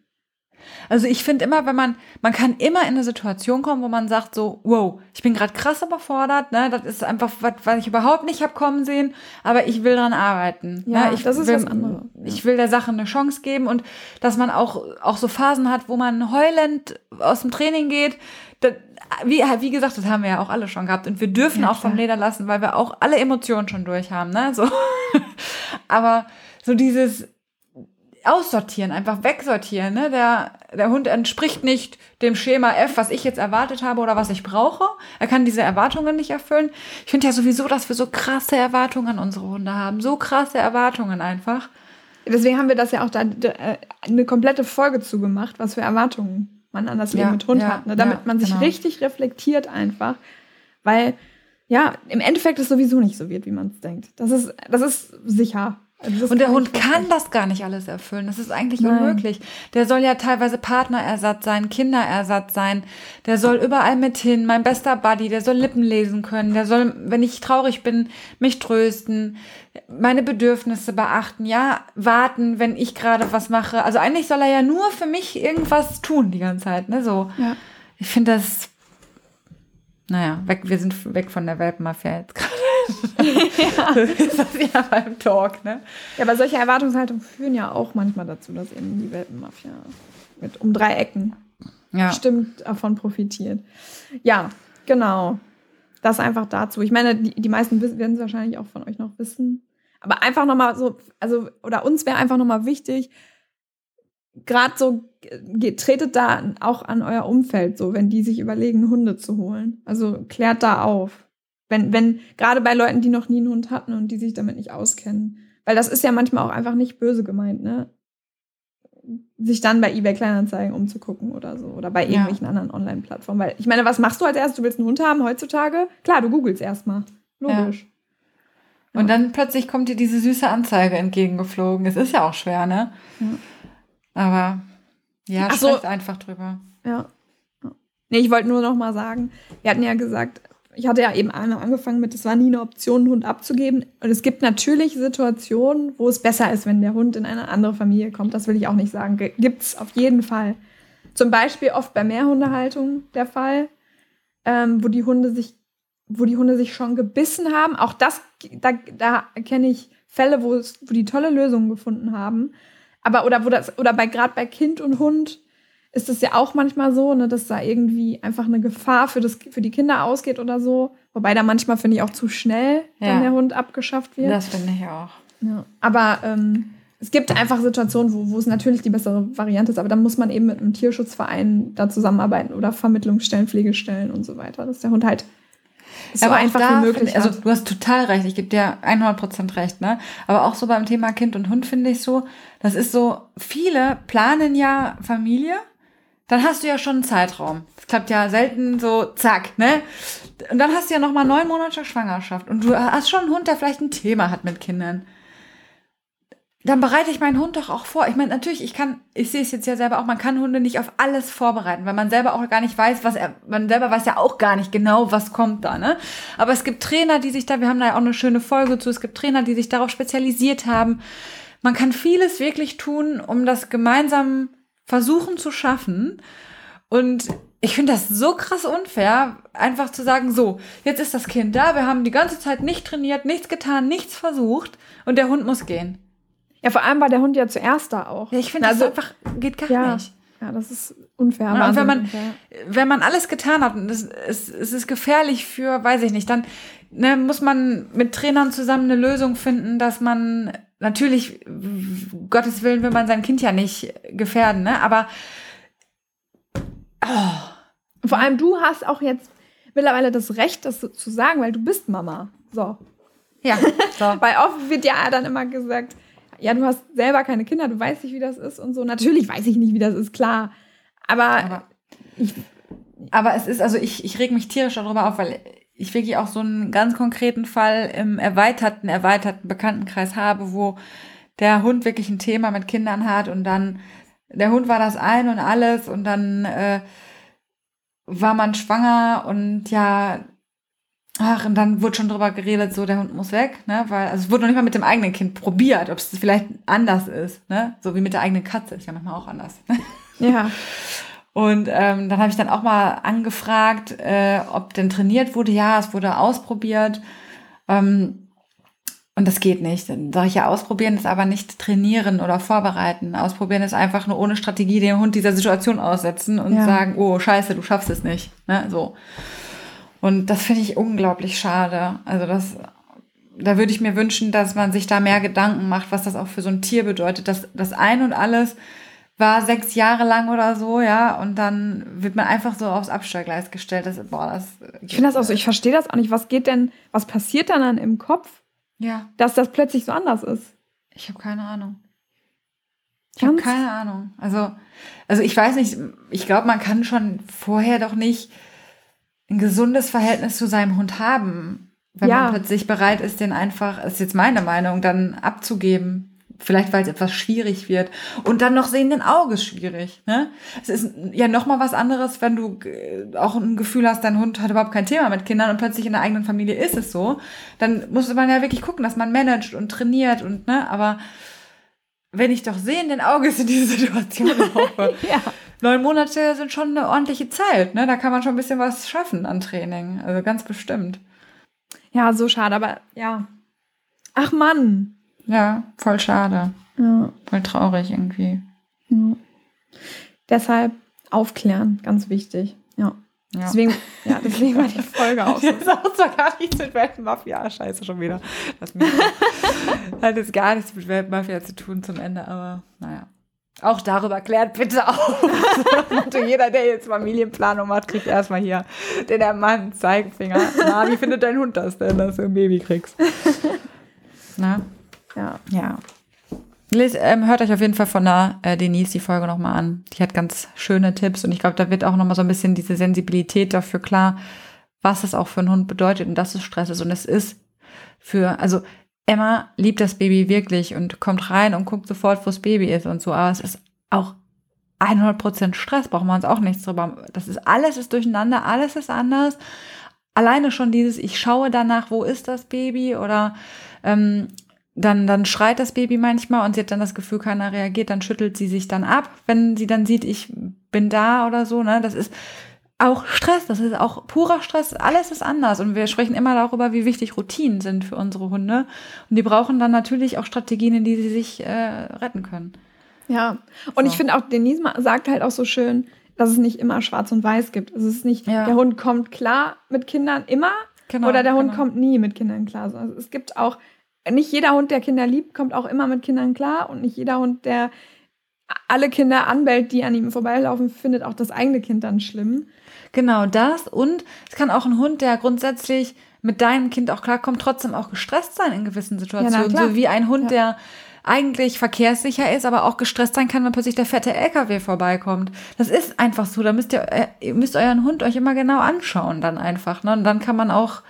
Also ich finde immer, wenn man, man kann immer in eine Situation kommen, wo man sagt so, wow, ich bin gerade krass überfordert, ne, das ist einfach was, was ich überhaupt nicht habe kommen sehen, aber ich will dran arbeiten. Ja, ne? ich das ist will, was anderes. Ich will der Sache eine Chance geben und dass man auch, auch so Phasen hat, wo man heulend aus dem Training geht. Das, wie, wie gesagt, das haben wir ja auch alle schon gehabt und wir dürfen Ja, auch vom. Leder lassen, weil wir auch alle Emotionen schon durch haben, ne, so. aber so dieses, aussortieren, einfach wegsortieren. Ne? Der, der Hund entspricht nicht dem Schema F, was ich jetzt erwartet habe oder was ich brauche. Er kann diese Erwartungen nicht erfüllen. Ich finde ja sowieso, dass wir so krasse Erwartungen an unsere Hunde haben. So krasse Erwartungen einfach. Deswegen haben wir das ja auch da äh, eine komplette Folge zugemacht, was für Erwartungen man an das Leben Ja, mit Hund ja, hat. Ne? Damit ja, man sich genau. richtig reflektiert einfach. Weil, ja, im Endeffekt es sowieso nicht so wird, wie man es denkt. Das ist, das ist sicher. Und der Hund kann das gar nicht alles erfüllen. Das ist eigentlich Nein. unmöglich. Der soll ja teilweise Partnerersatz sein, Kinderersatz sein. Der soll überall mit hin. Mein bester Buddy, der soll Lippen lesen können. Der soll, wenn ich traurig bin, mich trösten, meine Bedürfnisse beachten. Ja, warten, wenn ich gerade was mache. Also eigentlich soll er ja nur für mich irgendwas tun die ganze Zeit. Ne, so. Ja. Ich finde das. Naja, weg, wir sind weg von der Welpenmafia jetzt gerade. Das ist das ja beim Talk, ne? Ja, aber solche Erwartungshaltungen führen ja auch manchmal dazu, dass eben die Welpenmafia mit um drei Ecken Ja. bestimmt davon profitiert. Ja, genau. Das einfach dazu. Ich meine, die, die meisten werden es wahrscheinlich auch von euch noch wissen. Aber einfach nochmal so, also, oder uns wäre einfach nochmal wichtig, gerade so, geht, tretet da auch an euer Umfeld so, wenn die sich überlegen, Hunde zu holen. Also klärt da auf. Wenn, wenn, gerade bei Leuten, die noch nie einen Hund hatten und die sich damit nicht auskennen. Weil das ist ja manchmal auch einfach nicht böse gemeint, ne? Sich dann bei eBay Kleinanzeigen umzugucken oder so. Oder bei Ja. irgendwelchen anderen Online-Plattformen. Weil ich meine, was machst du als erstes? Du willst einen Hund haben heutzutage? Klar, du googelst erstmal. Logisch. Und dann plötzlich kommt dir diese süße Anzeige entgegengeflogen. Es ist ja auch schwer, ne? Ja. Aber ja, Ach so. einfach drüber. Ja. ja. Nee, ich wollte nur noch mal sagen, wir hatten ja gesagt, ich hatte ja eben angefangen mit, es war nie eine Option, einen Hund abzugeben. Und es gibt natürlich Situationen, wo es besser ist, wenn der Hund in eine andere Familie kommt. Das will ich auch nicht sagen. Gibt es auf jeden Fall. Zum Beispiel oft bei Mehrhundehaltung der Fall, ähm, wo die Hunde sich, wo die Hunde sich schon gebissen haben. Auch das, da, da kenne ich Fälle, wo wo die tolle Lösungen gefunden haben. Aber oder wo das, oder bei gerade bei Kind und Hund ist es ja auch manchmal so, ne, dass da irgendwie einfach eine Gefahr für, das, für die Kinder ausgeht oder so. Wobei da manchmal, finde ich, auch zu schnell Ja. dann der Hund abgeschafft wird. Das finde ich auch. Ja. Aber ähm, es gibt einfach Situationen, wo, wo es natürlich die bessere Variante ist, aber dann muss man eben mit einem Tierschutzverein da zusammenarbeiten oder Vermittlungsstellen, Pflegestellen und so weiter, dass der Hund halt so Aber einfach da wie möglich also du hast total recht, ich gebe dir 100% recht, ne? Aber auch so beim Thema Kind und Hund finde ich so, das ist so, viele planen ja Familie, dann hast du ja schon einen Zeitraum. Das klappt ja selten so, zack, ne? Und dann hast du ja noch mal neun Monate Schwangerschaft und du hast schon einen Hund, der vielleicht ein Thema hat mit Kindern. dann bereite ich meinen Hund doch auch vor. Ich meine, natürlich, ich kann, ich sehe es jetzt ja selber auch, man kann Hunde nicht auf alles vorbereiten, weil man selber auch gar nicht weiß, was er, man selber weiß ja auch gar nicht genau, was kommt da, ne? Aber es gibt Trainer, die sich da, wir haben da ja auch eine schöne Folge zu, es gibt Trainer, die sich darauf spezialisiert haben. Man kann vieles wirklich tun, um das gemeinsam versuchen zu schaffen. Und ich finde das so krass unfair, einfach zu sagen, so, jetzt ist das Kind da, wir haben die ganze Zeit nicht trainiert, nichts getan, nichts versucht und der Hund muss gehen. Ja, vor allem war der Hund ja zuerst da auch. Ja, ich finde Also- das einfach, geht gar ja, nicht. ja, das ist unfair. Ja, und wenn man, unfair. wenn man alles getan hat und es, es, es ist gefährlich für, weiß ich nicht, dann ne, muss man mit Trainern zusammen eine Lösung finden, dass man natürlich, Gottes Willen will man sein Kind ja nicht gefährden, ne? Aber Vor allem du hast auch jetzt mittlerweile das Recht, das zu sagen, weil du bist Mama. So. ja, so. Weil oft wird ja dann immer gesagt, ja, du hast selber keine Kinder, du weißt nicht, wie das ist und so. Natürlich weiß ich nicht, wie das ist, klar. Aber, Aber, aber es ist, also ich, ich reg mich tierisch darüber auf, weil ich wirklich auch so einen ganz konkreten Fall im erweiterten, erweiterten Bekanntenkreis habe, wo der Hund wirklich ein Thema mit Kindern hat und dann der Hund war das ein und alles und dann äh, war man schwanger und ja, ach, und dann wurde schon drüber geredet, so der Hund muss weg, ne, weil, also es wurde noch nicht mal mit dem eigenen Kind probiert, ob es vielleicht anders ist, ne, so wie mit der eigenen Katze, ist ja manchmal auch anders. ja. Und ähm, dann habe ich dann auch mal angefragt, äh, ob denn trainiert wurde. Ja, es wurde ausprobiert. Ähm, und das geht nicht. Dann sage ich ja, ausprobieren ist aber nicht trainieren oder vorbereiten. Ausprobieren ist einfach nur ohne Strategie den Hund dieser Situation aussetzen und Ja. sagen, oh, scheiße, du schaffst es nicht. Ne? So. Und das finde ich unglaublich schade. Also das, da würde ich mir wünschen, dass man sich da mehr Gedanken macht, was das auch für so ein Tier bedeutet. Das, das ein und alles war sechs Jahre lang oder so, ja, und dann wird man einfach so aufs Abstellgleis gestellt. Das, boah, das. Ich finde das auch so, ich verstehe das auch nicht. Was geht denn, was passiert dann, dann im Kopf, Ja, dass das plötzlich so anders ist? ich habe keine Ahnung. Ich habe keine Ahnung. Also, also ich weiß nicht, ich glaube, man kann schon vorher doch nicht ein gesundes Verhältnis zu seinem Hund haben, wenn Ja. man plötzlich bereit ist, den einfach, ist jetzt meine Meinung, dann abzugeben. Vielleicht, weil es etwas schwierig wird. Und dann noch sehenden Auges schwierig. Ne? Es ist ja noch mal was anderes, wenn du äh, auch ein Gefühl hast, dein Hund hat überhaupt kein Thema mit Kindern und plötzlich in der eigenen Familie ist es so. Dann muss man ja wirklich gucken, dass man managt und trainiert und, ne, aber wenn ich doch sehenden Auges in diese Situation hoffe, Ja. neun Monate sind schon eine ordentliche Zeit, ne? Da kann man schon ein bisschen was schaffen an Training. Also ganz bestimmt. Ja, so schade, aber ja. Ach Mann. Ja, voll schade. Ja. Voll traurig irgendwie. ja. Deshalb aufklären, ganz wichtig. Ja. Ja. Deswegen, ja, deswegen war die Folge auch so. Das hat zwar gar nichts mit Weltmafia, scheiße schon wieder. Das hat jetzt gar nichts mit Weltmafia zu tun zum Ende, aber naja. Auch darüber klärt bitte auf. Und jeder, der jetzt Familienplanung macht, kriegt erstmal hier den Mann Zeigefinger. Na, wie findet dein Hund das denn, dass du ein Baby kriegst? Na, Ja. ja. Les, ähm, hört euch auf jeden Fall von der äh, Denise die Folge nochmal an. Die hat ganz schöne Tipps und ich glaube, da wird auch nochmal so ein bisschen diese Sensibilität dafür klar, was es auch für einen Hund bedeutet und dass es Stress ist. Und es ist für, also Emma liebt das Baby wirklich und kommt rein und guckt sofort, wo das Baby ist und so, aber es ist auch 100% Stress, brauchen wir uns auch nichts drüber. Das ist alles ist durcheinander, alles ist anders. Alleine schon dieses, ich schaue danach, wo ist das Baby oder ähm, dann, dann schreit das Baby manchmal und sie hat dann das Gefühl, keiner reagiert, dann schüttelt sie sich dann ab, wenn sie dann sieht, ich bin da oder so, ne? Das ist auch Stress, das ist auch purer Stress, alles ist anders und wir sprechen immer darüber, wie wichtig Routinen sind für unsere Hunde und die brauchen dann natürlich auch Strategien, in die sie sich äh, retten können. Ja. Und So. ich finde auch, Denise sagt halt auch so schön, dass es nicht immer schwarz und weiß gibt. Also es ist nicht, Ja. der Hund kommt klar mit Kindern immer Genau, oder der Hund genau. kommt nie mit Kindern klar. So, Also es gibt auch, nicht jeder Hund, der Kinder liebt, kommt auch immer mit Kindern klar und nicht jeder Hund, der alle Kinder anbellt, die an ihm vorbeilaufen, findet auch das eigene Kind dann schlimm. Genau das. Und es kann auch ein Hund, der grundsätzlich mit deinem Kind auch klarkommt, trotzdem auch gestresst sein in gewissen Situationen. klar. so wie ein Hund, Ja. der eigentlich verkehrssicher ist, aber auch gestresst sein kann, wenn plötzlich der fette LKW vorbeikommt. Das ist einfach so. Da müsst ihr, äh, ihr müsst euren Hund euch immer genau anschauen dann einfach. Ne? Und dann kann man auch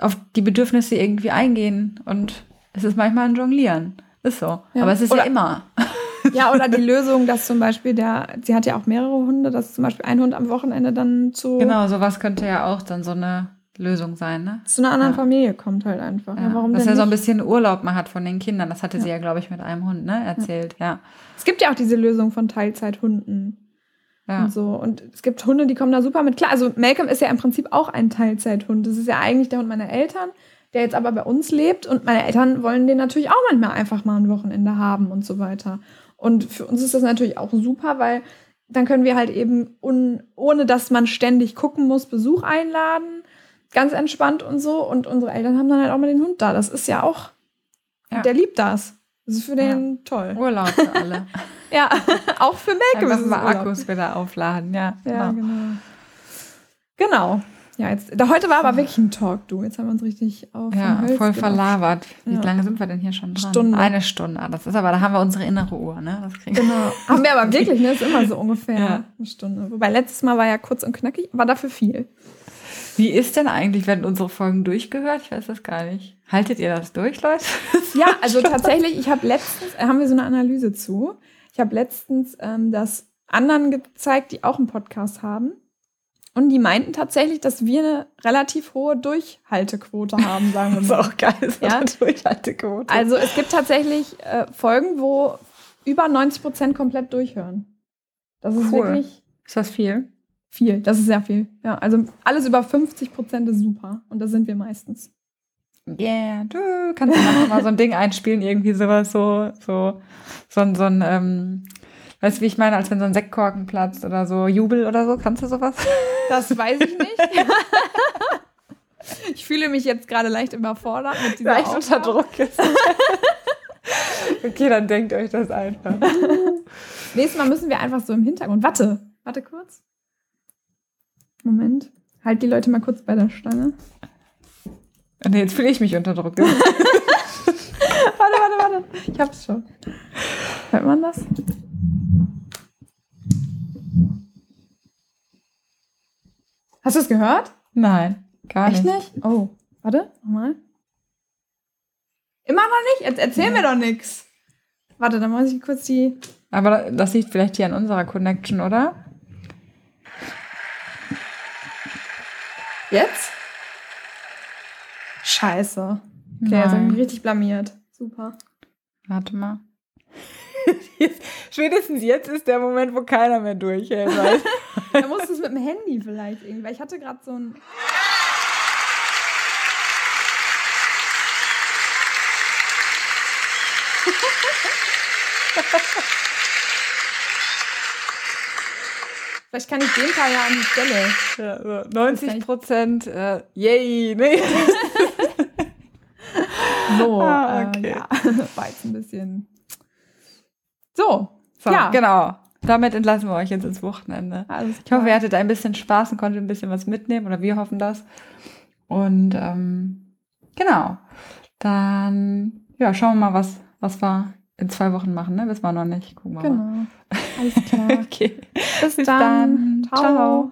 auf die Bedürfnisse irgendwie eingehen. Und es ist manchmal ein Jonglieren. Ist so. Ja. Aber es ist Oder- ja immer. Ja, oder die Lösung, dass zum Beispiel der, sie hat ja auch mehrere Hunde, dass zum Beispiel ein Hund am Wochenende dann zu, Genau, sowas könnte ja auch dann so eine Lösung sein, ne? zu einer anderen Ja. Familie kommt halt einfach. Ja. Ja, warum dass er so ein nicht? bisschen Urlaub mal hat von den Kindern. Das hatte sie ja, glaube ich, mit einem Hund, ne? Erzählt, ja. Es gibt ja auch diese Lösung von Teilzeithunden Ja. und so. Und es gibt Hunde, die kommen da super mit klar. Also Malcolm ist ja im Prinzip auch ein Teilzeithund. Das ist ja eigentlich der Hund meiner Eltern, der jetzt aber bei uns lebt. Und meine Eltern wollen den natürlich auch manchmal einfach mal ein Wochenende haben und so weiter. Und für uns ist das natürlich auch super, weil dann können wir halt eben, un, ohne dass man ständig gucken muss, Besuch einladen. Ganz entspannt und so. Und unsere Eltern haben dann halt auch mal den Hund da. Das ist ja auch, Ja. der liebt das. Das ist für den toll. Urlaub für alle. Ja, auch für es mal Urlaub. Akkus wieder aufladen, ja. Ja, genau. genau. Genau. Ja, jetzt, da, heute war aber wirklich ein Talk, du. Jetzt haben wir uns richtig auf Ja, voll gemacht. verlabert. Wie Ja. lange sind wir denn hier schon dran? Stunde. Eine Stunde. Das ist aber, da haben wir unsere innere Uhr, ne? Das kriegen wir. Genau. Haben wir aber wirklich, ne? Ist immer so ungefähr Ja. eine Stunde. Wobei letztes Mal war ja kurz und knackig, war dafür viel. Wie ist denn eigentlich, werden unsere Folgen durchgehört? Ich weiß das gar nicht. Haltet ihr das durch, Leute? Ja, also tatsächlich, ich habe letztens, haben wir so eine Analyse zu. Ich habe letztens ähm, das anderen gezeigt, die auch einen Podcast haben. Und die meinten tatsächlich, dass wir eine relativ hohe Durchhaltequote haben, sagen wir mal. geil, so eine Durchhaltequote. Also es gibt tatsächlich äh, Folgen, wo über 90 Prozent komplett durchhören. Das ist Cool. wirklich ist das viel? viel. Das ist sehr viel. Ja, also alles über 50 Prozent ist super. Und da sind wir meistens. Yeah, du kannst du mal so ein Ding einspielen, irgendwie sowas, so, so, so ein, so ein, ähm, weißt du, wie ich meine, als wenn so ein Sektkorken platzt oder so Jubel oder so, kannst du sowas? Das weiß ich nicht. ich fühle mich jetzt gerade leicht überfordert mit dieser Leicht unter Aufgabe. Druck ist. okay, dann denkt euch das einfach. Nächstes Mal müssen wir einfach so im Hintergrund. Warte, warte kurz. Moment. Halt die Leute mal kurz bei der Stange. Nee, jetzt fühle ich mich unter Druck. Warte, warte, warte. Ich hab's schon. Hört man das? Hast du es gehört? Nein, gar Echt nicht. nicht? Oh, warte, nochmal. Immer noch nicht? Jetzt erzähl mir doch nichts. Warte, dann muss ich kurz die. Aber das liegt vielleicht hier an unserer Connection, oder? Jetzt? Scheiße. Okay, jetzt habe ich Nein. mich richtig blamiert. Super. Warte mal. Jetzt, spätestens jetzt ist der Moment, wo keiner mehr durchhält. Da musst du es mit dem Handy vielleicht irgendwie, weil ich hatte gerade so ein. Vielleicht kann ich den Teil ja an die Stelle. ja, so 90 Prozent, äh, yay, nee. So, Ah, äh, okay. ja, war jetzt ein bisschen. So, So, ja, genau. Damit entlassen wir euch jetzt ins Wochenende. Ich hoffe, ihr hattet ein bisschen Spaß und konntet ein bisschen was mitnehmen oder wir hoffen das. Und ähm, genau. Dann ja, schauen wir mal, was, was wir in zwei Wochen machen. Ne? Wissen wir noch nicht. Gucken wir mal. Genau. Alles klar. Okay. Bis, Bis dann. dann. Ciao. Ciao.